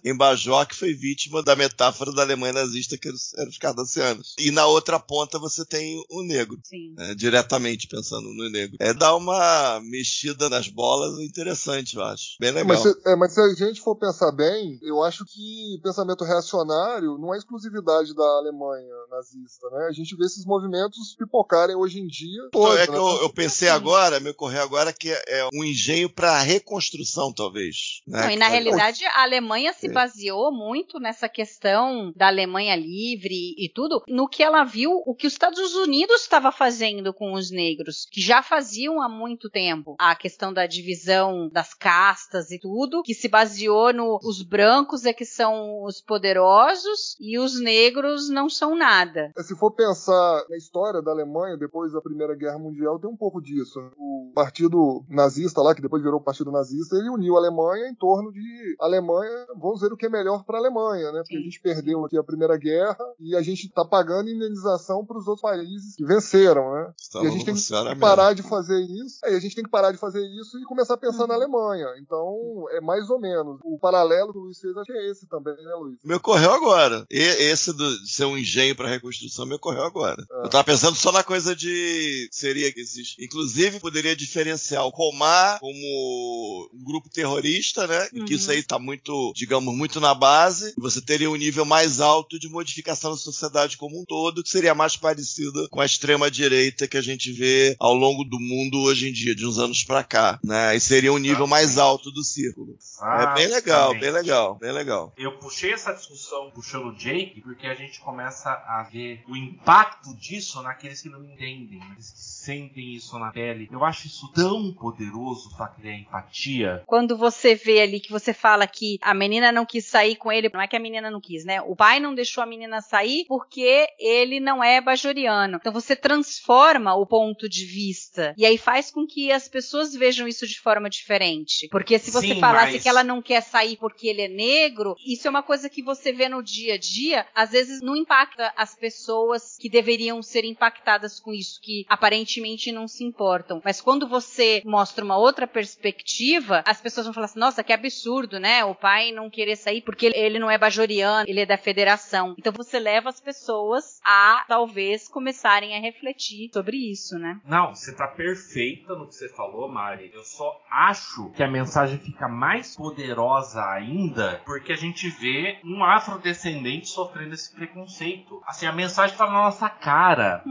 em Bajor, que foi vítima da metáfora da Alemanha nazista, que eram os- eram os cardassianos. E na outra ponta você tem o negro.
Sim.
né, diretamente pensando no negro. É dar uma mexida nas bolas interessante, eu acho. Bem legal.
Mas se, é, mas se a gente for pensar bem, eu acho que pensamento reacionário não é exclusividade da Alemanha nazista, né? A gente vê esses movimentos pipocarem hoje em dia.
Então,
todos,
é que
né?
eu, eu pensei agora, me ocorreu agora que é, é um engenho para reconstrução, talvez. né?
Não, e na
Que-
realidade a Alemanha se
É.
baseou muito nessa questão da Alemanha livre e tudo, no que ela viu o que os Estados Unidos estava fazendo com os negros, que já faziam há muito tempo. A questão da divisão das castas e tudo, que se baseou no os brancos é que são os poderosos e os negros não são nada.
Se for pensar na história da Alemanha depois da Primeira Guerra Mundial, tem um pouco disso. O partido nazista lá, que depois virou o partido nazista, ele uniu a Alemanha em torno de Alemanha, vamos ver o que é melhor para a Alemanha, né? Porque a gente perdeu aqui a Primeira Guerra e a gente está pagando indenização para os outros países que venceram, né?
Então,
e a gente tem que
mesmo.
parar de fazer isso. É, e a gente tem que parar de fazer isso e começar a pensar na Alemanha. Então, é mais ou menos. O paralelo que o Luiz fez, acho que é esse também, né, Luiz?
Me ocorreu agora. E esse do, de ser um engenho para reconstrução me ocorreu agora. Eu tava pensando só na coisa de. Seria que existe. Inclusive, poderia diferenciar o Comar como um grupo terrorista, né? E que isso aí tá muito, digamos, muito na base. Você teria um nível mais alto de modificação da sociedade como um todo, que seria mais parecida com a extrema-direita que a gente vê ao longo do mundo hoje em dia, de uns anos pra cá. Né? E seria um nível mais alto do círculo. É bem legal, bem legal, bem legal.
Eu puxei essa discussão puxando o Jake porque a gente começa a ver o impacto disso naqueles que não entendem, naqueles que sentem isso na pele. Eu acho isso tão poderoso pra criar empatia.
Quando você vê ali que você fala que a menina não quis sair com ele, não é que a menina não quis, né? O pai não deixou a menina sair porque ele não é bajoriano. Então você transforma o ponto de vista e aí faz com que as pessoas vejam isso de forma diferente. Porque se você
Sim,
falasse
mas-
que ela não quer sair porque ele é negro, isso é uma coisa que você vê no dia a dia, às vezes não impacta as pessoas que deveriam ser impactadas com isso, que aparentemente não se importam. Mas quando você mostra uma outra perspectiva, as pessoas vão falar assim: nossa, que absurdo, né? O pai não querer sair porque ele- não é bajoriano, ele é da federação. Então você leva as pessoas a talvez começarem a refletir sobre isso, né?
Não, você tá perfeita no que você falou, Mari. Eu só acho que a mensagem fica mais poderosa ainda porque a gente vê um afrodescendente sofrendo esse preconceito. Assim, a mensagem tá na nossa cara.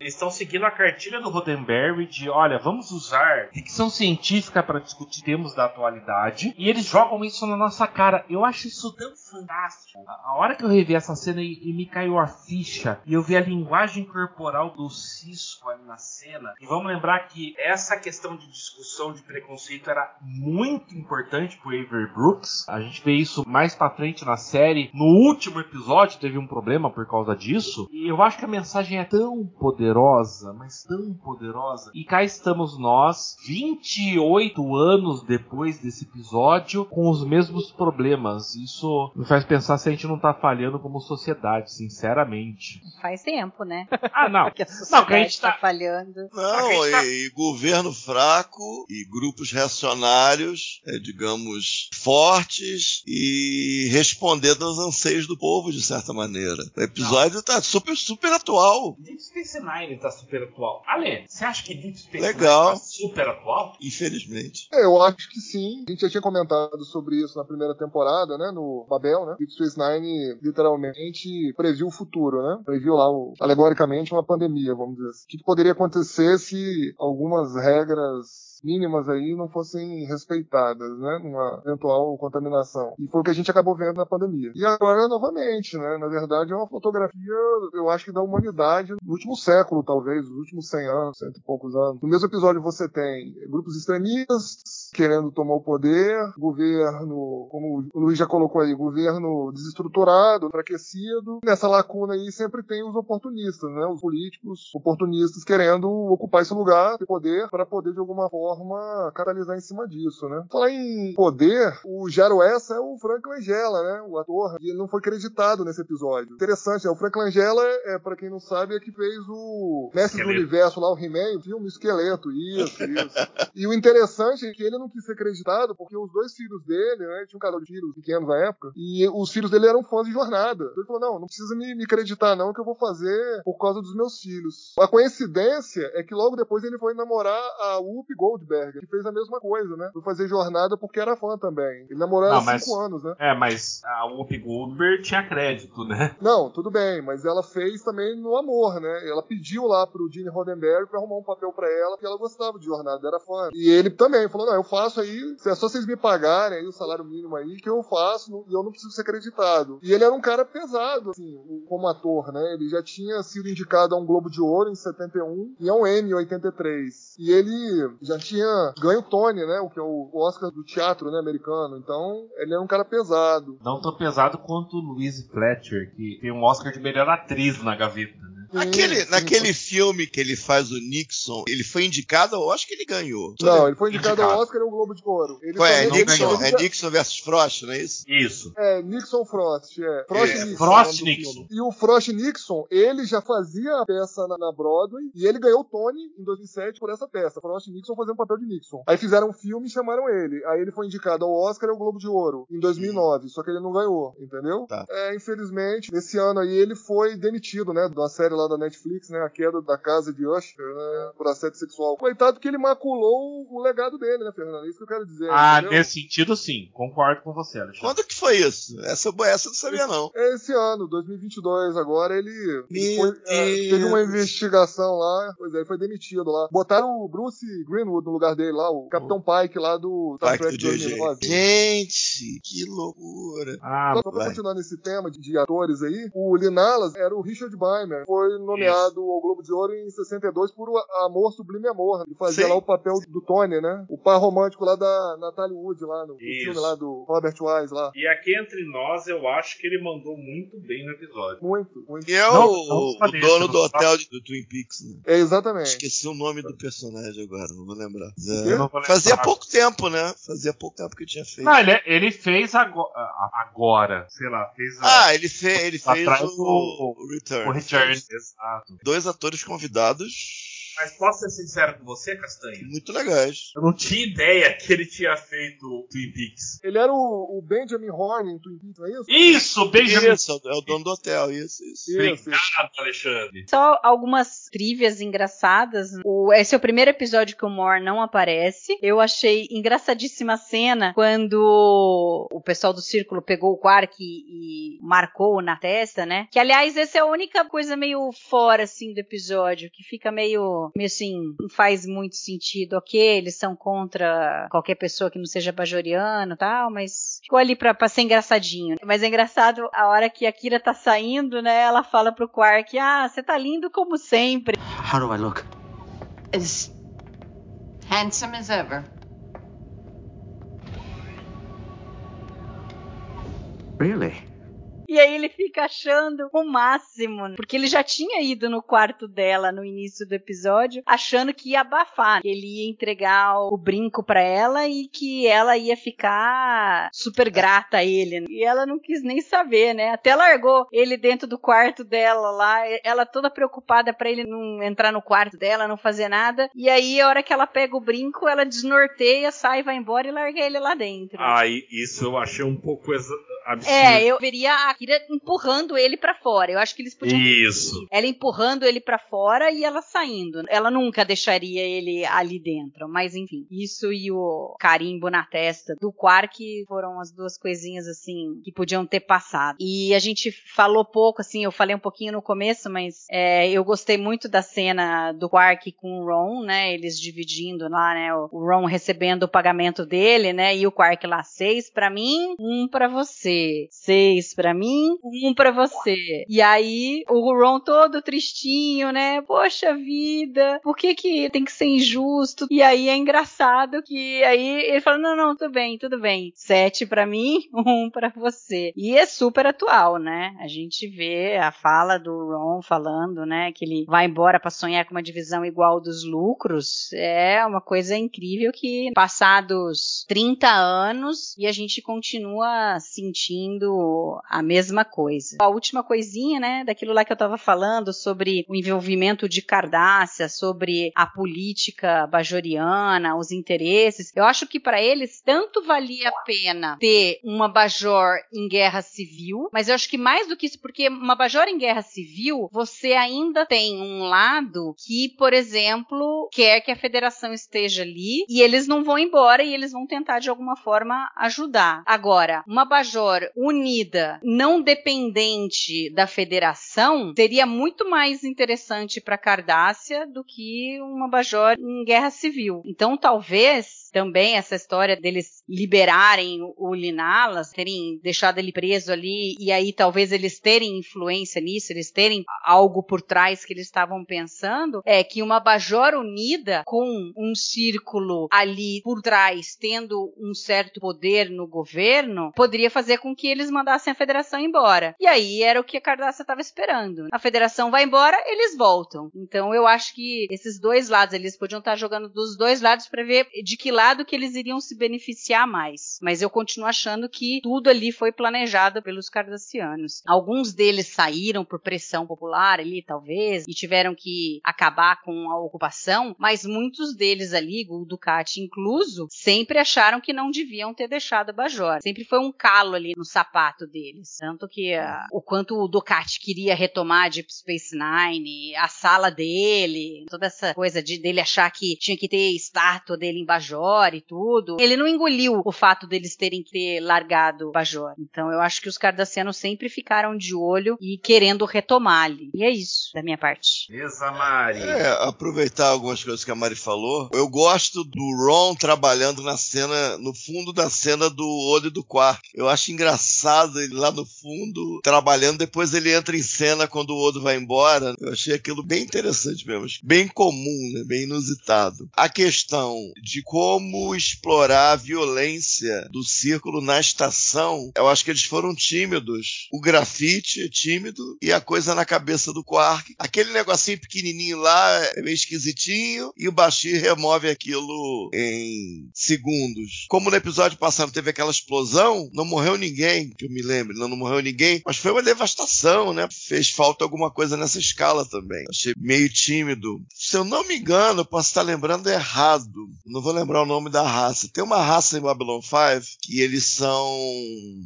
Eles estão seguindo a cartilha do Roddenberry de, olha, vamos usar ficção científica para discutir temas da atualidade e eles jogam isso na nossa cara. Eu acho isso tão fantástico. A, hora que eu revi essa cena e, e me caiu a ficha e eu vi a linguagem corporal do Cisco ali na cena. E vamos lembrar que essa questão de discussão de preconceito era muito importante pro Avery Brooks. A gente vê isso mais pra frente na série. No último episódio teve um problema por causa disso. E eu acho que a mensagem é tão poderosa, mas tão poderosa. E cá estamos nós, 28 anos depois desse episódio, com os mesmos problemas. Isso me faz pensar se a gente não tá falhando como sociedade, sinceramente.
Faz tempo, né? *laughs*
Ah, não. *laughs*
que a
Não, que a
sociedade
gente tá-
tá falhando.
Não, e, e governo fraco e grupos reacionários, é, digamos, fortes e respondendo aos anseios do povo, de certa maneira. O episódio tá super, super atual.
Deep Space Nine tá super atual. Ale, você acha que Deep Space
Legal.
Nine tá super atual?
Infelizmente.
É, eu acho que sim. A gente já tinha comentado sobre isso na primeira temporada, né? No Babel, né? Deep Space Nine literalmente previu o futuro, né? Previu lá, o- alegoricamente, uma pandemia, vamos dizer assim. O que poderia acontecer se algumas regras mínimas aí não fossem respeitadas, né? Numa eventual contaminação. E foi o que a gente acabou vendo na pandemia. E agora, novamente, né? Na verdade, é uma fotografia, eu acho que da humanidade no último século, talvez, nos últimos 100 anos, cento e poucos anos. No mesmo episódio você tem grupos extremistas querendo tomar o poder, governo, como o Luiz já colocou aí, governo desestruturado, enfraquecido. Nessa lacuna aí sempre tem os oportunistas, né? Os políticos oportunistas querendo ocupar esse lugar de poder para poder de alguma forma catalisar em cima disso, né? Falar em poder, o Jaro Essa é o Frank Langella, né? O ator, e ele não foi creditado nesse episódio. Interessante, né? O Frank Langella, é, para quem não sabe, é que fez o Mestre do Universo lá, o He-Man, o filme Esqueleto, isso, isso. *laughs* e o interessante é que ele não quis ser acreditado porque os dois filhos dele, né, tinha um casal de filhos pequenos na época, e os filhos dele eram fãs de jornada. Então ele falou: não, não precisa me, me acreditar, não, que eu vou fazer por causa dos meus filhos. A coincidência é que logo depois ele foi namorar a Whoopi Goldberg, que fez a mesma coisa, né? Foi fazer jornada porque era fã também. Ele namorou há
mas,
cinco anos, né?
É, mas a Whoopi Goldberg tinha crédito, né?
Não, tudo bem, mas ela fez também no amor, né? Ela pediu lá pro Gene Roddenberry pra arrumar um papel pra ela, porque ela gostava de jornada, era fã. E ele também falou: não, eu faço aí, é só vocês me pagarem aí o salário mínimo aí, que eu faço e eu não preciso ser acreditado. E ele era um cara pesado, assim, como ator, né? Ele já tinha sido indicado a um Globo de Ouro em 71 e a um Emmy em 83. E ele já tinha ganho o Tony, né? O que é o Oscar do teatro, né, americano. Então, ele era um cara pesado.
Não tão pesado quanto o Louise Fletcher, que tem um Oscar de melhor atriz na gaveta?
Naquele, naquele filme que ele faz o Nixon, ele foi indicado ao Oscar que ele ganhou.
Não, ele foi indicado, indicado. ao Oscar e ao Globo de Ouro. Ele
Ué, é Nixon, é Nixon versus Frost, não é isso?
Isso.
É, Nixon Frost, é. Frost
é,
Nixon.
Frost Nixon.
E o Frost Nixon, ele já fazia a peça na, na, Broadway e ele ganhou o Tony em 2007 por essa peça. Frost Nixon fazendo o papel de Nixon. Aí fizeram um filme e chamaram ele. Aí ele foi indicado ao Oscar e ao Globo de Ouro em 2009, só que ele não ganhou, entendeu?
Tá.
É, infelizmente, nesse ano aí ele foi demitido, né, da série lá da Netflix, né, a queda da casa de Usher, né, por assédio sexual. Coitado que ele maculou o legado dele, né, Fernando? É isso que eu quero dizer.
Ah,
entendeu?
nesse sentido, sim. Concordo com você, Alexandre.
Quando que foi isso? Essa, essa eu não sabia, não.
É esse ano, 2022, agora ele, foi, é, teve uma investigação lá, pois é, ele foi demitido lá. Botaram o Bruce Greenwood no lugar dele lá, o Capitão Pike lá do Star
Pike
Trek
do JJ.
2009.
Gente, que loucura.
Ah,
Só pra continuar nesse tema de, de atores aí, o Linalas era o Richard Beimer, foi nomeado ao Globo de Ouro em 62 por o Amor Sublime Amor. Ele fazia
Sim.
lá o papel do Tony, né? O par romântico lá da Natalie Wood, lá no,
Isso.
filme lá do Robert Wise lá.
E aqui entre nós, eu acho que ele mandou muito bem no episódio.
Muito, muito.
E é
Não,
o,
não
o dono do hotel de- do Twin Peaks, né?
É, exatamente.
Esqueci o nome do personagem agora, não vou lembrar.
Eu não vou lembrar.
Fazia pouco tempo, né? Fazia pouco tempo que eu tinha feito.
Não, ele, ele fez agora, agora, sei lá, fez a-
Ah, ele, fe ele fez o, o Return.
o Return. Exato.
Dois atores convidados
Mas posso ser sincero com você, Castanho?
muito legais.
Eu não tinha ideia que ele tinha feito Twin Peaks.
Ele era o, o Benjamin Horn em Twin Peaks, não é isso?
Isso, Benjamin.
Isso, é o dono do hotel, isso, isso.
Isso,
Obrigado, Alexandre.
Só algumas trivias engraçadas. O- esse é o primeiro episódio que o Moore não aparece. Eu achei engraçadíssima a cena quando o pessoal do círculo pegou o Quark e, e marcou na testa, né? Que, aliás, essa é a única coisa meio fora, assim, do episódio, que fica meio, meio assim, não faz muito sentido. Ok, eles são contra qualquer pessoa que não seja bajoriano e tal, mas ficou ali pra, pra ser engraçadinho. Mas é engraçado a hora que a Kira tá saindo, né? Ela fala pro Quark, ah, você tá lindo como sempre.
How do I look?
As handsome as ever.
Really?
E aí ele fica achando o máximo, porque ele já tinha ido no quarto dela no início do episódio, achando que ia abafar, que ele ia entregar o brinco pra ela e que ela ia ficar super grata a ele. né? E ela não quis nem saber, né? Até largou ele dentro do quarto dela lá, ela toda preocupada pra ele não entrar no quarto dela, não fazer nada. E aí a hora que ela pega o brinco, ela desnorteia, sai, vai embora e larga ele lá dentro.
Ah, isso eu achei um pouco exa- absurdo.
É, eu veria a Kira empurrando ele para fora. Eu acho que eles podiam
Isso.
ela empurrando ele para fora e ela saindo. Ela nunca deixaria ele ali dentro, mas enfim, isso e o carimbo na testa do Quark foram as duas coisinhas assim que podiam ter passado. E a gente falou pouco, assim, eu falei um pouquinho no começo, mas é, eu gostei muito da cena do Quark com o Ron, né? Eles dividindo lá, né? O Ron recebendo o pagamento dele, né? E o Quark lá, seis para mim, um para você. Seis para mim, um para você. E aí o Ron todo tristinho, né? Poxa vida, por que que tem que ser injusto? E aí é engraçado que aí ele fala, não, não, tudo bem, tudo bem. Sete para mim, *laughs* um para você. E é super atual, né? A gente vê a fala do Ron falando, né? Que ele vai embora para sonhar com uma divisão igual dos lucros. É uma coisa incrível que passados 30 anos e a gente continua sentindo a mesma coisa. A última coisinha, né? Daquilo lá que eu tava falando sobre o envolvimento de Cardácia, sobre a política bajoriana, os interesses. Eu acho que para eles tanto valia a pena ter uma Bajor em guerra civil, mas eu acho que mais do que isso, porque uma Bajor em guerra civil, você ainda tem um lado que, por exemplo, quer que a federação esteja ali e eles não vão embora e eles vão tentar de alguma forma ajudar. Agora, uma Bajor unida, não dependente da federação, seria muito mais interessante para Cardácia do que uma Bajor em guerra civil. Então, talvez também essa história deles liberarem o Linalas, terem deixado ele preso ali e aí talvez eles terem influência nisso, eles terem algo por trás que eles estavam pensando, é que uma Bajor unida com um círculo ali por trás, tendo um certo poder no governo, poderia fazer com que eles mandassem a federação embora. E aí era o que a Cardaça estava esperando. A federação vai embora, eles voltam. Então eu acho que esses dois lados, eles podiam estar jogando dos dois lados para ver de que lado que eles iriam se beneficiar mais. Mas eu continuo achando que tudo ali foi planejado pelos cardassianos. Alguns deles saíram por pressão popular ali, talvez, e tiveram que acabar com a ocupação, mas muitos deles ali, o Ducati incluso, sempre acharam que não deviam ter deixado Bajor. Sempre foi um calo ali no sapato deles. Tanto que uh, o quanto o Ducati queria retomar Deep Space Nine, a sala dele, toda essa coisa de dele achar que tinha que ter estátua dele em Bajor Bajor e tudo, ele não engoliu o fato deles terem que ter largado Bajor. Então eu acho que os cardassianos sempre ficaram de olho e querendo retomar ali. E é isso da minha parte.
Beleza, Mari.
É, aproveitar algumas coisas que a Mari falou. Eu gosto do Ron trabalhando na cena, no fundo da cena do olho do quarto. Eu acho engraçado ele lá no fundo trabalhando, depois ele entra em cena quando o Odo vai embora. Eu achei aquilo bem interessante mesmo, bem comum, né? bem inusitado. A questão de como como explorar a violência do círculo na estação. Eu acho que eles foram tímidos. O grafite é tímido e a coisa na cabeça do Quark. Aquele negocinho pequenininho lá é meio esquisitinho e o Bashir remove aquilo em segundos. Como no episódio passado teve aquela explosão, não morreu ninguém, que eu me lembro, não, não morreu ninguém, mas foi uma devastação, né? Fez falta alguma coisa nessa escala também. Achei meio tímido. Se eu não me engano, posso estar lembrando errado. Não vou lembrar o nome da raça. Tem uma raça em Babylon 5 que eles são.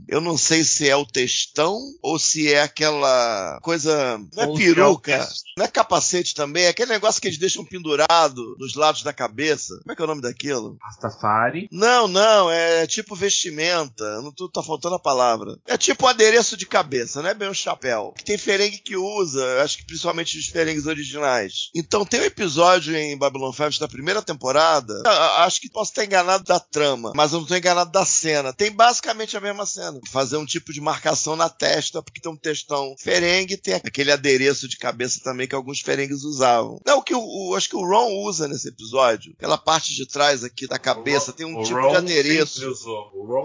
Eu não sei se é o textão ou se é aquela coisa. Não é peruca. Não é capacete também, é aquele negócio que eles deixam pendurado nos lados da cabeça. Como é que é o nome daquilo?
Rastafari.
Não, não, é tipo vestimenta. Não tá faltando a palavra. É tipo um adereço de cabeça, não é bem um chapéu. Que tem ferengue que usa, acho que principalmente os ferengues originais. Então tem um episódio em Babylon 5 da primeira temporada. Acho que posso estar enganado da trama, mas eu não estou enganado da cena. Tem basicamente a mesma cena. Fazer um tipo de marcação na testa, porque tem um textão ferengue, tem aquele adereço de cabeça também que alguns ferengues usavam. Não, o que o, o, acho que o Ron usa nesse episódio, aquela parte de trás aqui da cabeça, tem um tipo Ron de adereço.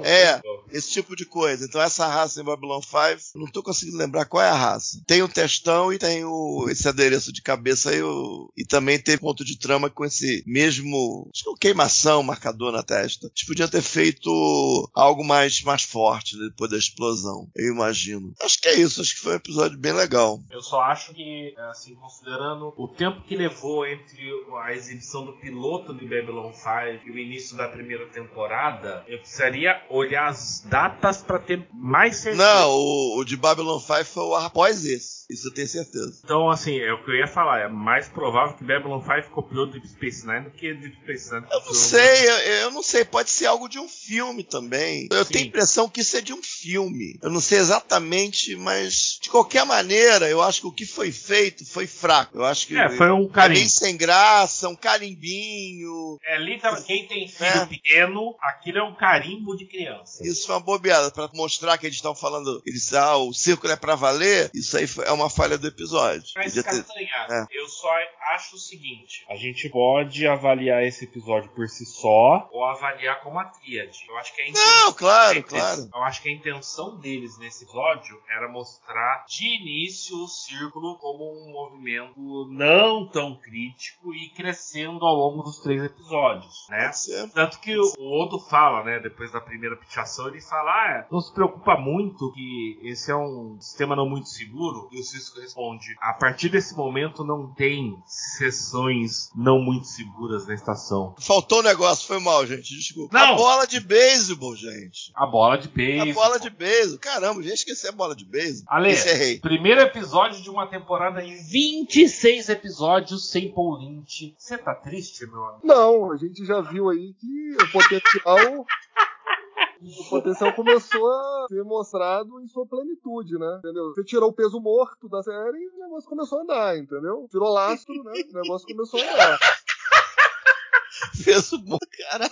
é, esse tipo de coisa. Então essa raça em Babylon 5, não estou conseguindo lembrar qual é a raça. Tem o textão e tem o, esse adereço de cabeça e, o, e também tem ponto de trama com esse mesmo, acho que é o queimação explosão, marcador na testa. Eles podiam ter feito algo mais, mais forte né, depois da explosão, eu imagino. Acho que é isso, acho que foi um episódio bem legal.
Eu só acho que, assim, considerando o tempo que levou entre a exibição do piloto de Babylon 5 e o início da primeira temporada, eu precisaria olhar as datas para ter mais certeza.
Não, o, o de Babylon 5 foi o após esse. Isso eu tenho certeza.
Então, assim, é o que eu ia falar. É mais provável que Babylon 5 copiou Deep Space Nine do que Deep Space Nine.
Eu não sei, eu, eu, não sei. Pode ser algo de um filme também. Eu
Sim.
tenho a impressão que isso é de um filme. Eu não sei exatamente, mas de qualquer maneira, eu acho que o que foi feito foi fraco. Eu acho que
É, foi um
é
carinho.
bem sem graça, um carimbinho.
É, literalmente, quem tem filho
É.
pequeno, aquilo é um carimbo de criança.
Isso foi uma bobeada, pra mostrar que eles estão falando, eles, ah, o círculo é pra valer, isso aí é uma falha do episódio.
Mas,
Podia ter-
Castanha,
É.
eu só acho o seguinte: a gente pode avaliar esse episódio por si só ou avaliar como a tríade. Eu acho que a
Não, claro,
intenção-
claro.
Eu acho que a intenção deles nesse episódio era mostrar de início o círculo como um movimento não tão crítico e crescendo ao longo dos três episódios, né? Tanto que o Odo fala, né, depois da primeira pichação, ele fala, ah, não se preocupa muito que esse é um sistema não muito seguro. E o Cisco responde, a partir desse momento não tem sessões não muito seguras na estação.
Faltou um negócio, foi mal, gente, desculpa.
Não.
A bola de beisebol, gente.
A bola de
A
beijo.
bola de beisebol. Caramba, já esqueci a bola de beisebol.
Ale,
Encerrei.
primeiro episódio de uma temporada em 26 episódios sem Paul Lynch. Você tá triste, meu amigo?
Não, a gente já viu aí que o potencial. O potencial começou a ser mostrado em sua plenitude, né? Entendeu? Você tirou o peso morto da série e o negócio começou a andar, entendeu? Tirou lastro, né? O negócio começou a andar.
Fez o bom, cara.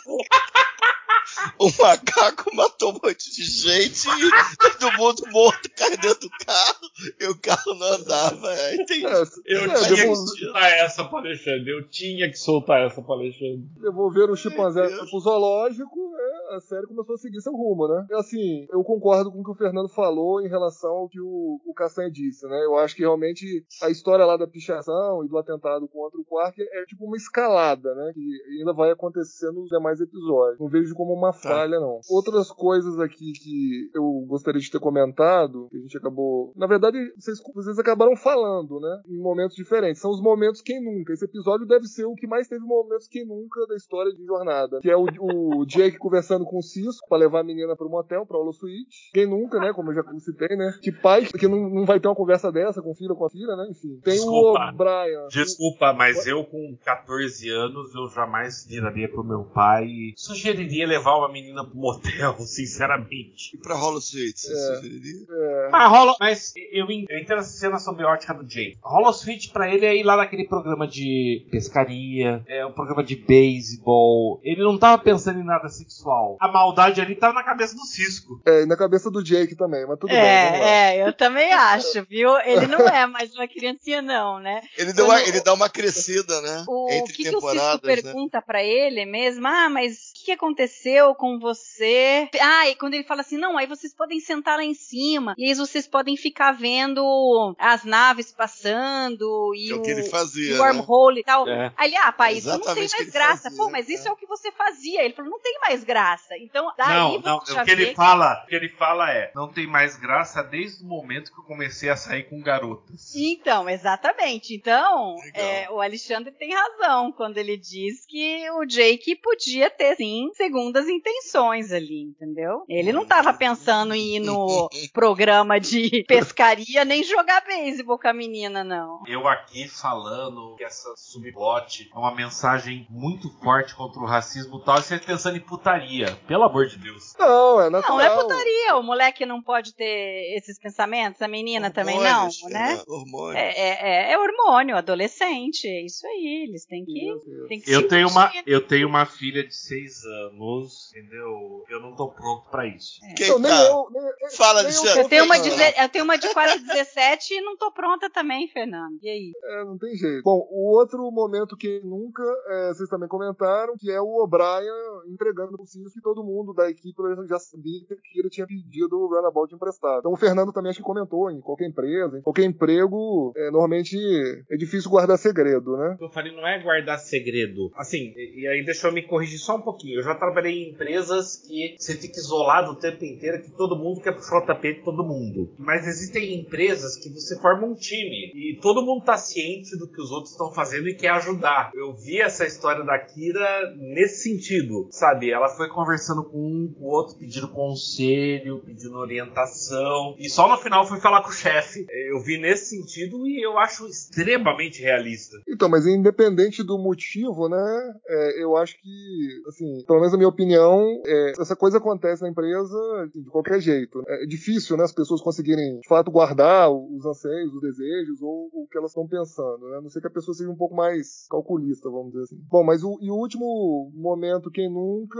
O macaco matou um monte de gente e todo mundo morto caiu dentro do carro e o carro não andava. É, entendi.
Eu
É,
tinha que soltar essa pra Alexandre. Eu tinha que soltar essa pra Alexandre.
Devolveram o chimpanzé pro zoológico, né? A série começou a seguir seu rumo, né? E assim, eu concordo com o que o Fernando falou em relação ao que o, o Castanha disse, né? Eu acho que realmente a história lá da pichação e do atentado contra o Quark é tipo uma escalada, né? Que ainda vai acontecer nos demais episódios. Não vejo como uma falha, não. Outras coisas aqui que eu gostaria de ter comentado, que a gente acabou. Na verdade, vocês, vocês acabaram falando, né? Em momentos diferentes. São os momentos quem nunca. Esse episódio deve ser o que mais teve momentos quem nunca da história de jornada. Que é o, o Jake conversando com o Cisco pra levar a menina pro motel, pra Holo Suite. Quem nunca, né? Como eu já citei, né? Que pai que não, não vai ter uma conversa dessa com o filho ou com a filha, né? Enfim. Tem
Desculpa.
o Brian.
Desculpa, mas eu com 14 anos, eu jamais viraria pro meu pai e sugeriria levar uma menina pro motel, *laughs* sinceramente.
E pra Hollow Suite, você
É.
sugeriria?
É.
Mas, rola, mas eu, eu entendo essa cena sob a ótica do Jay. Hollow Switch pra ele é ir lá naquele programa de pescaria, é um programa de beisebol. Ele não tava pensando em nada sexual. A maldade ali tava na cabeça do Cisco.
É, e na cabeça do Jake também, mas tudo bem. vamos lá.
É, é, eu também acho, viu? Ele não é mais uma criancinha, não, né?
Ele, deu uma- ele dá uma crescida, né?
O
Entre
que, que o Cisco
temporadas, né?
pergunta pra ele mesmo? Ah, mas o que, aconteceu com você? Ah, e quando ele fala assim, não, aí vocês podem sentar lá em cima e aí vocês podem ficar vendo as naves passando e
É o que ele fazia,
o
né?
wormhole e tal.
É.
Aí ele, ah, pai, isso não tem
o
mais graça.
fazia,
Pô, mas
é.
isso é o que você fazia. Ele falou, não tem mais graça. Então, daí
não, não, o que ele fala, o que ele fala é, não tem mais graça desde o momento que eu comecei a sair com garotas.
Então, exatamente. Então, é, o Alexandre tem razão quando ele diz que o Jake podia ter, sim, segundas intenções ali, entendeu? Ele não tava pensando em ir no *laughs* programa de pescaria nem jogar beisebol com a menina, não.
Eu aqui falando que essa subplot é uma mensagem muito forte contra o racismo e tal, e você pensando em putaria. Pelo amor de Deus.
Não, é natural.
não é putaria. O moleque não pode ter esses pensamentos, a menina também não, né?
é, hormônio.
É, é, é, é hormônio, adolescente, é isso aí. Eles têm que, têm que
Eu
se
tenho, uma, eu tenho uma filha de 6 anos, entendeu? Eu não tô pronto pra isso.
Quem
Não, nem
tá?
eu, nem-
Fala, Alexandre.
Eu tenho, uma de, eu tenho uma de quase 17 e não tô pronta também, Fernando. E aí?
É, não tem jeito. Bom, o outro momento que nunca, é, vocês também comentaram, que é o O'Brien entregando o Que todo mundo da equipe já sabia que ele tinha pedido o runabout emprestado. Então o Fernando também acho que comentou, em qualquer empresa, em qualquer emprego, é, normalmente é difícil guardar segredo, né?
Eu falei não é guardar segredo. Assim, e, e aí deixa eu me corrigir só um pouquinho. Eu já trabalhei em empresas que você fica isolado o tempo inteiro, que todo mundo quer puxar o tapete de todo mundo. Mas existem empresas que você forma um time e todo mundo tá ciente do que os outros estão fazendo e quer ajudar. Eu vi essa história da Kira nesse sentido, sabe? Ela foi conversando com um, com o outro, pedindo conselho, pedindo orientação, e só no final foi falar com o chefe. Eu vi nesse sentido e eu acho extremamente realista.
Então, mas independente do motivo, né? é, eu acho que, assim, pelo menos na minha opinião, é, essa coisa acontece na empresa de qualquer jeito. É difícil, né? As pessoas conseguirem, de fato, guardar os anseios, os desejos ou o que elas estão pensando, né? A não ser que a pessoa seja um pouco mais calculista, vamos dizer assim. Bom, mas o, e o último momento, quem nunca,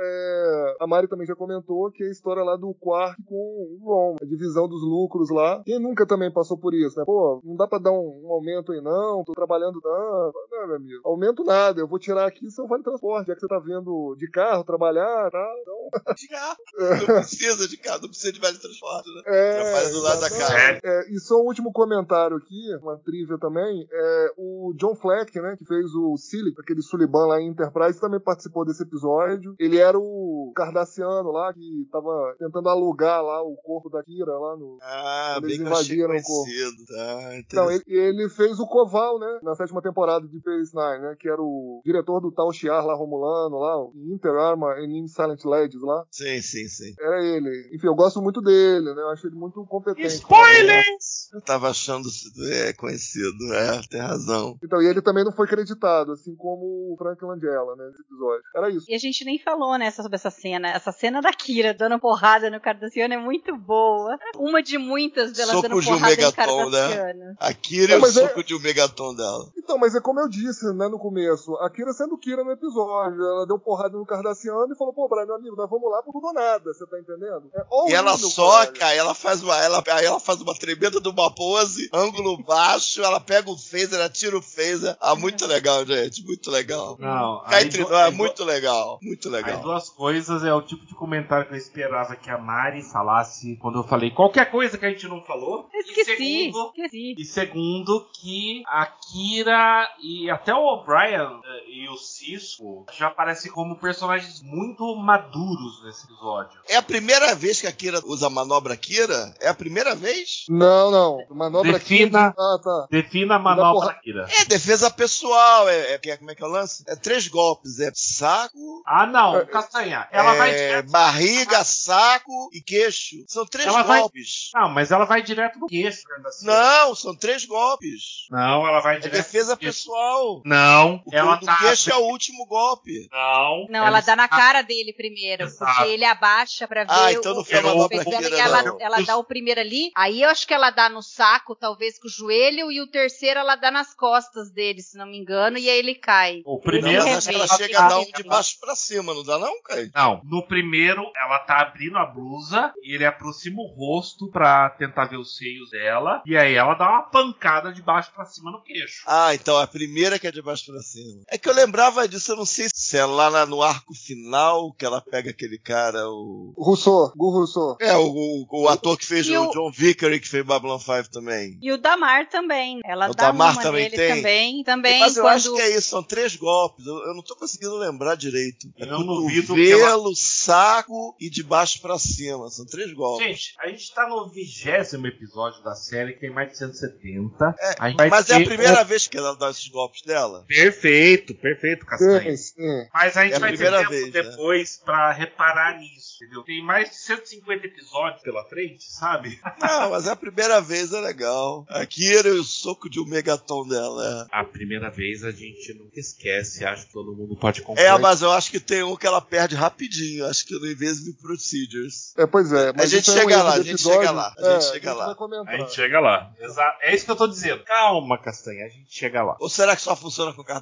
é, a Mari também já comentou, que é a história lá do Quark com o Ron, a divisão dos lucros lá. Quem nunca também passou por isso, né? Pô, não dá pra dar um, um aumento aí não, tô trabalhando não. Não, meu amigo, aumento nada, eu vou tirar aqui seu vale transporte, já que você tá vindo de carro trabalhar, tá? Então, *laughs*
De carro. Não precisa de carro, não precisa de vale transporte, né?
É,
Trabalha do lado da casa.
É, e só um último comentário aqui, uma trivia também, é o John Fleck, né, que fez o Silly, aquele Suliban lá em Enterprise, também participou desse episódio. Ele era o Cardassiano lá, que tava tentando alugar lá o corpo da Kira lá no...
Ah, bem
eles
que eu achei
invadiram o corpo.
conhecido, tá?
Não,
interessante.
ele, ele fez o Koval, né? Na sétima temporada de Phase 9, né? Que era o diretor do Tal Shiar lá, Romulano, lá, em Inter Arma in Silent Ladies lá.
Sim, sim, sim.
Era ele. Enfim, eu gosto muito dele, né? Eu acho ele muito competente.
Spoilers!
Eu tava achando é, conhecido, é, tem razão.
Então, e ele também não foi creditado, assim como o Frank Langella, né, nesse episódio. Era isso.
E a gente nem falou, né, sobre essa cena. Essa cena da Kira dando porrada no Cardassiano é muito boa. Uma de muitas dela
Soco
dando
de um
porrada no
megaton, né?
Cardassiano.
A Kira
Não,
é o
mas é-
suco de um megaton dela.
Então, mas é como eu disse, né, no começo. A Kira sendo Kira no episódio. Ela deu porrada no Cardassiano e falou, pô, Brian, meu amigo, nós vamos lá por tudo ou nada, você tá entendendo? É
E ela soca,
cara.
aí ela faz uma, ela, aí ela faz uma tremenda de uma pose, ângulo baixo, ela pega o phaser, atira o phaser. Ah, muito *laughs* legal, gente, muito legal.
Não,
Cá
aí
entre é muito legal, muito
Aí
legal.
Duas coisas é o tipo de comentário que eu esperava que a Mari falasse quando eu falei qualquer coisa que a gente não falou.
Esqueci,
E segundo,
esqueci.
e segundo que a Kira e até o O'Brien eh, e o Cisco já aparecem como personagens muito maduros nesse episódio.
É a primeira vez que a Kira usa a manobra Kira? É a primeira vez?
Não, não. Manobra
Defina-
aqui. Ah, tá.
Defina a manobra
porra-
Kira.
É defesa pessoal, é, é- como é que é o lance? É três golpes, é saco,
Ah, não, Castanha. Ela vai
é,
direto.
barriga, saco e queixo. São três
Ela vai-
golpes.
Não, mas ela vai direto no queixo.
Não, são três golpes.
Não, ela vai
É
direto.
defesa
no queixo.
pessoal.
Não,
O
ela
do
tá.
queixo é o último golpe.
Não.
Não, ela dá na
está-
cara dele primeiro,
Exato.
porque ele abaixa pra ver
Ah, então
o,
não foi
dela
Kira,
e ela,
não.
ela dá o primeiro ali. Aí eu acho que ela dá no saco, talvez com o joelho, e o terceiro ela dá nas costas dele, se não me engano, e aí ele cai.
O
Não,
primeiro.
mas acho que ela
Ela
chega a dar um de baixo pra cima, não dá não, Kai?
Não, no primeiro ela tá abrindo a blusa e ele aproxima o rosto pra tentar ver os seios dela. E aí ela dá uma pancada de baixo pra cima no queixo.
Ah, então a primeira que é de baixo pra cima. É que eu lembrava disso, eu não sei se é lá no arco final que ela pega aquele cara, o.
Rousseau, Gu Rousseau.
É, o, o, o ator que fez o
o-
John Vickery, que fez Babylon 5 também.
E o Damar também. Ela
O
dá
Damar
uma
também tem?
também. Também
Mas eu
quando...
acho que é isso, são três golpes. Eu, eu não tô conseguindo lembrar direito. É
Eu duvido que
cotovelo, saco e de baixo pra cima. São três golpes.
Gente, a gente tá no vigésimo episódio da série, que tem mais de 170.
É,
a gente vai
mas é a
ter
primeira vez que ela dá esses golpes dela?
Perfeito, perfeito, Castanha.
Sim, sim.
Mas a gente
É a
vai ter
primeira
tempo
vez, né?
depois pra reparar nisso, entendeu? Tem mais de 150 episódios pela frente, sabe?
Não, mas é a primeira vez, é legal. A Kira e o soco de um megaton dela.
A primeira vez a gente nunca esquece, acho que todo mundo pode
É,
concordar.
é mas eu acho que tem um que ela perde rapidinho. Acho que no Invisible Procedures.
É, pois é. Mas
gente
isso é um
chega
erro
lá, a gente chega lá, a
É,
gente chega lá.
A gente chega lá. Exato. É isso que eu tô dizendo. Calma, Castanha, a gente chega lá.
Ou será que só funciona com?
Eu *laughs*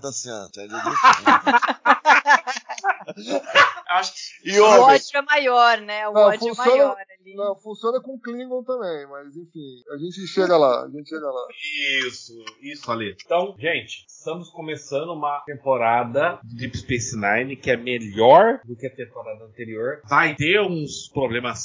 acho que
e
O ódio é maior, né? O ódio é maior
Não, funciona com Klingon também, mas enfim, a gente chega lá, a gente chega lá.
Isso, isso ali. Então, gente, estamos começando uma temporada de Deep Space Nine que é melhor do que a temporada anterior. Vai ter uns problemas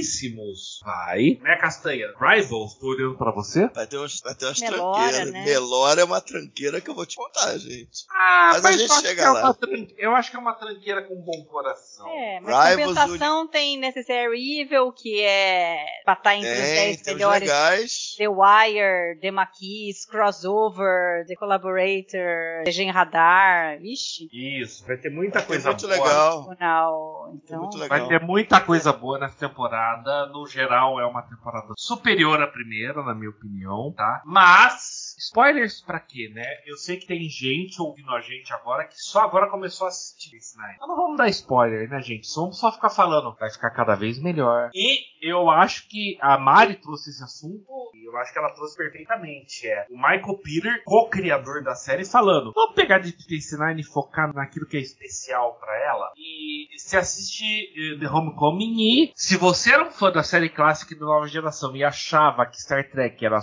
seríssimos. Vai. Né, Castanha? Rivals, tô olhando pra você.
Vai ter, uns, vai ter umas
Melora,
tranqueiras.
né?
Melora é uma tranqueira que eu vou te contar, gente.
Ah,
Mas a gente chega
é
lá.
uma tran- Eu acho que é uma tranqueira com bom coração.
É, mas
Rivals,
compensação tem Necessary Evil, que é pra estar entre os
Tem,
10
tem uns
melhores.
legais.
The Wire, The Maquis, Crossover, The Collaborator, Legend Radar, vixe.
Isso, vai ter muita
Foi
coisa
muito
boa.
legal.
Tribunal, Então,
muito legal.
Vai ter muita coisa boa nessa temporada. No geral, é uma temporada superior à primeira, na minha opinião, tá? Mas, spoilers pra quê, né? Eu sei que tem gente ouvindo a gente agora que só agora começou a assistir esse Night. Então não vamos dar spoiler, né, gente? Só vamos só ficar falando. Vai ficar cada vez melhor. E eu acho que a Mari trouxe esse assunto e eu acho que ela trouxe perfeitamente. É o Michael Peter, co-criador da série, falando: vamos pegar de Space Nine e focar naquilo que é especial pra ela. E se assiste eh, The Homecoming e se você era um fã da série clássica da nova geração e achava que Star Trek era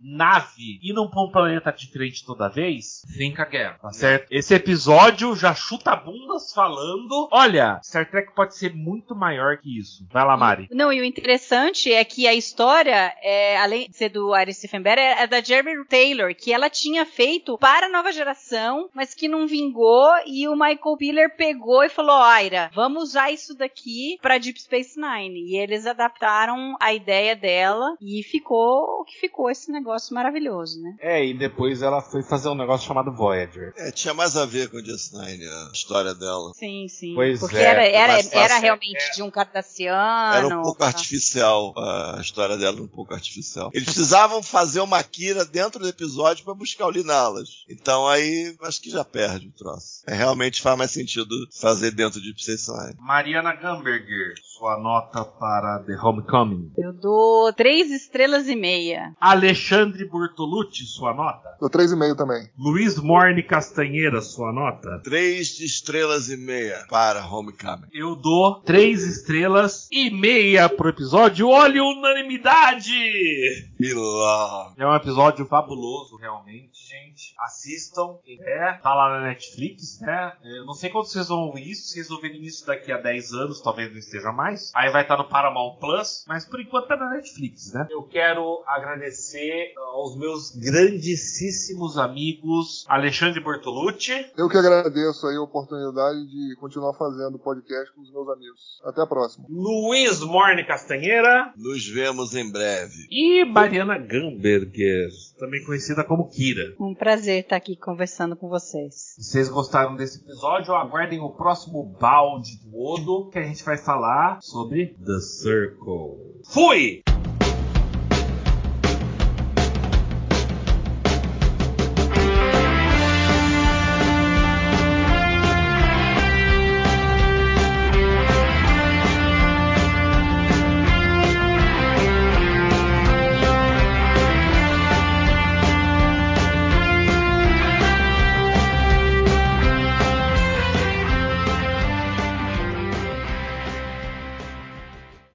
nave indo pra um planeta diferente toda vez, think again, tá certo? Esse episódio já chuta bundas falando: olha, Star Trek pode ser muito maior que isso. Vai lá, Mari.
Não, e o interessante é que a história, é, além de ser do Ari Steffenberg, é, é da Jerry Taylor, que ela tinha feito para a nova geração, mas que não vingou, e o Michael Piller pegou e falou, Aira, vamos usar isso daqui para Deep Space Nine. E eles adaptaram a ideia dela, e ficou o que ficou esse negócio maravilhoso, né?
É, e depois ela foi fazer um negócio chamado Voyager.
É, tinha mais a ver com o DS9, a história dela.
Sim, sim.
Pois
Porque
é,
era, era, era realmente de um cardassiano.
Era um pouco
tá?
artificial, a história dela era um pouco artificial. Eles precisavam fazer uma Kira dentro do episódio pra buscar o Linalas. Então aí acho que já perde o troço. É, realmente faz mais sentido fazer dentro de Space Nine.
Mariana Gamberger, sua nota para The Homecoming.
Eu dou três estrelas e meia.
Alexandre Bortolucci, sua nota.
Dou 3,5 também.
Luiz Morne Castanheira, sua nota.
Três estrelas e meia para Homecoming.
Eu dou três estrelas e meia pro episódio. Olha a unanimidade!
Pilão.
É um episódio fabuloso, realmente, gente. Assistam. quem É, tá lá na Netflix, né? Eu não sei quando vocês vão ouvir isso. Se vocês ouvirem isso daqui a 10 anos, talvez não esteja mais. Aí vai estar no Paramount Plus. Mas por enquanto tá na Netflix, né? Eu quero agradecer aos meus grandíssimos amigos Alexandre Bortolucci.
Eu que agradeço aí a oportunidade de continuar fazendo podcast com os meus amigos. Até a próxima.
Luiz Morne Castanheira.
Nos vemos em breve.
E Mariana Gamberger, também conhecida como Kira.
Um prazer estar aqui conversando com vocês.
Se vocês gostaram desse episódio, aguardem o próximo balde do Odo, que a gente vai falar sobre The Circle. Fui!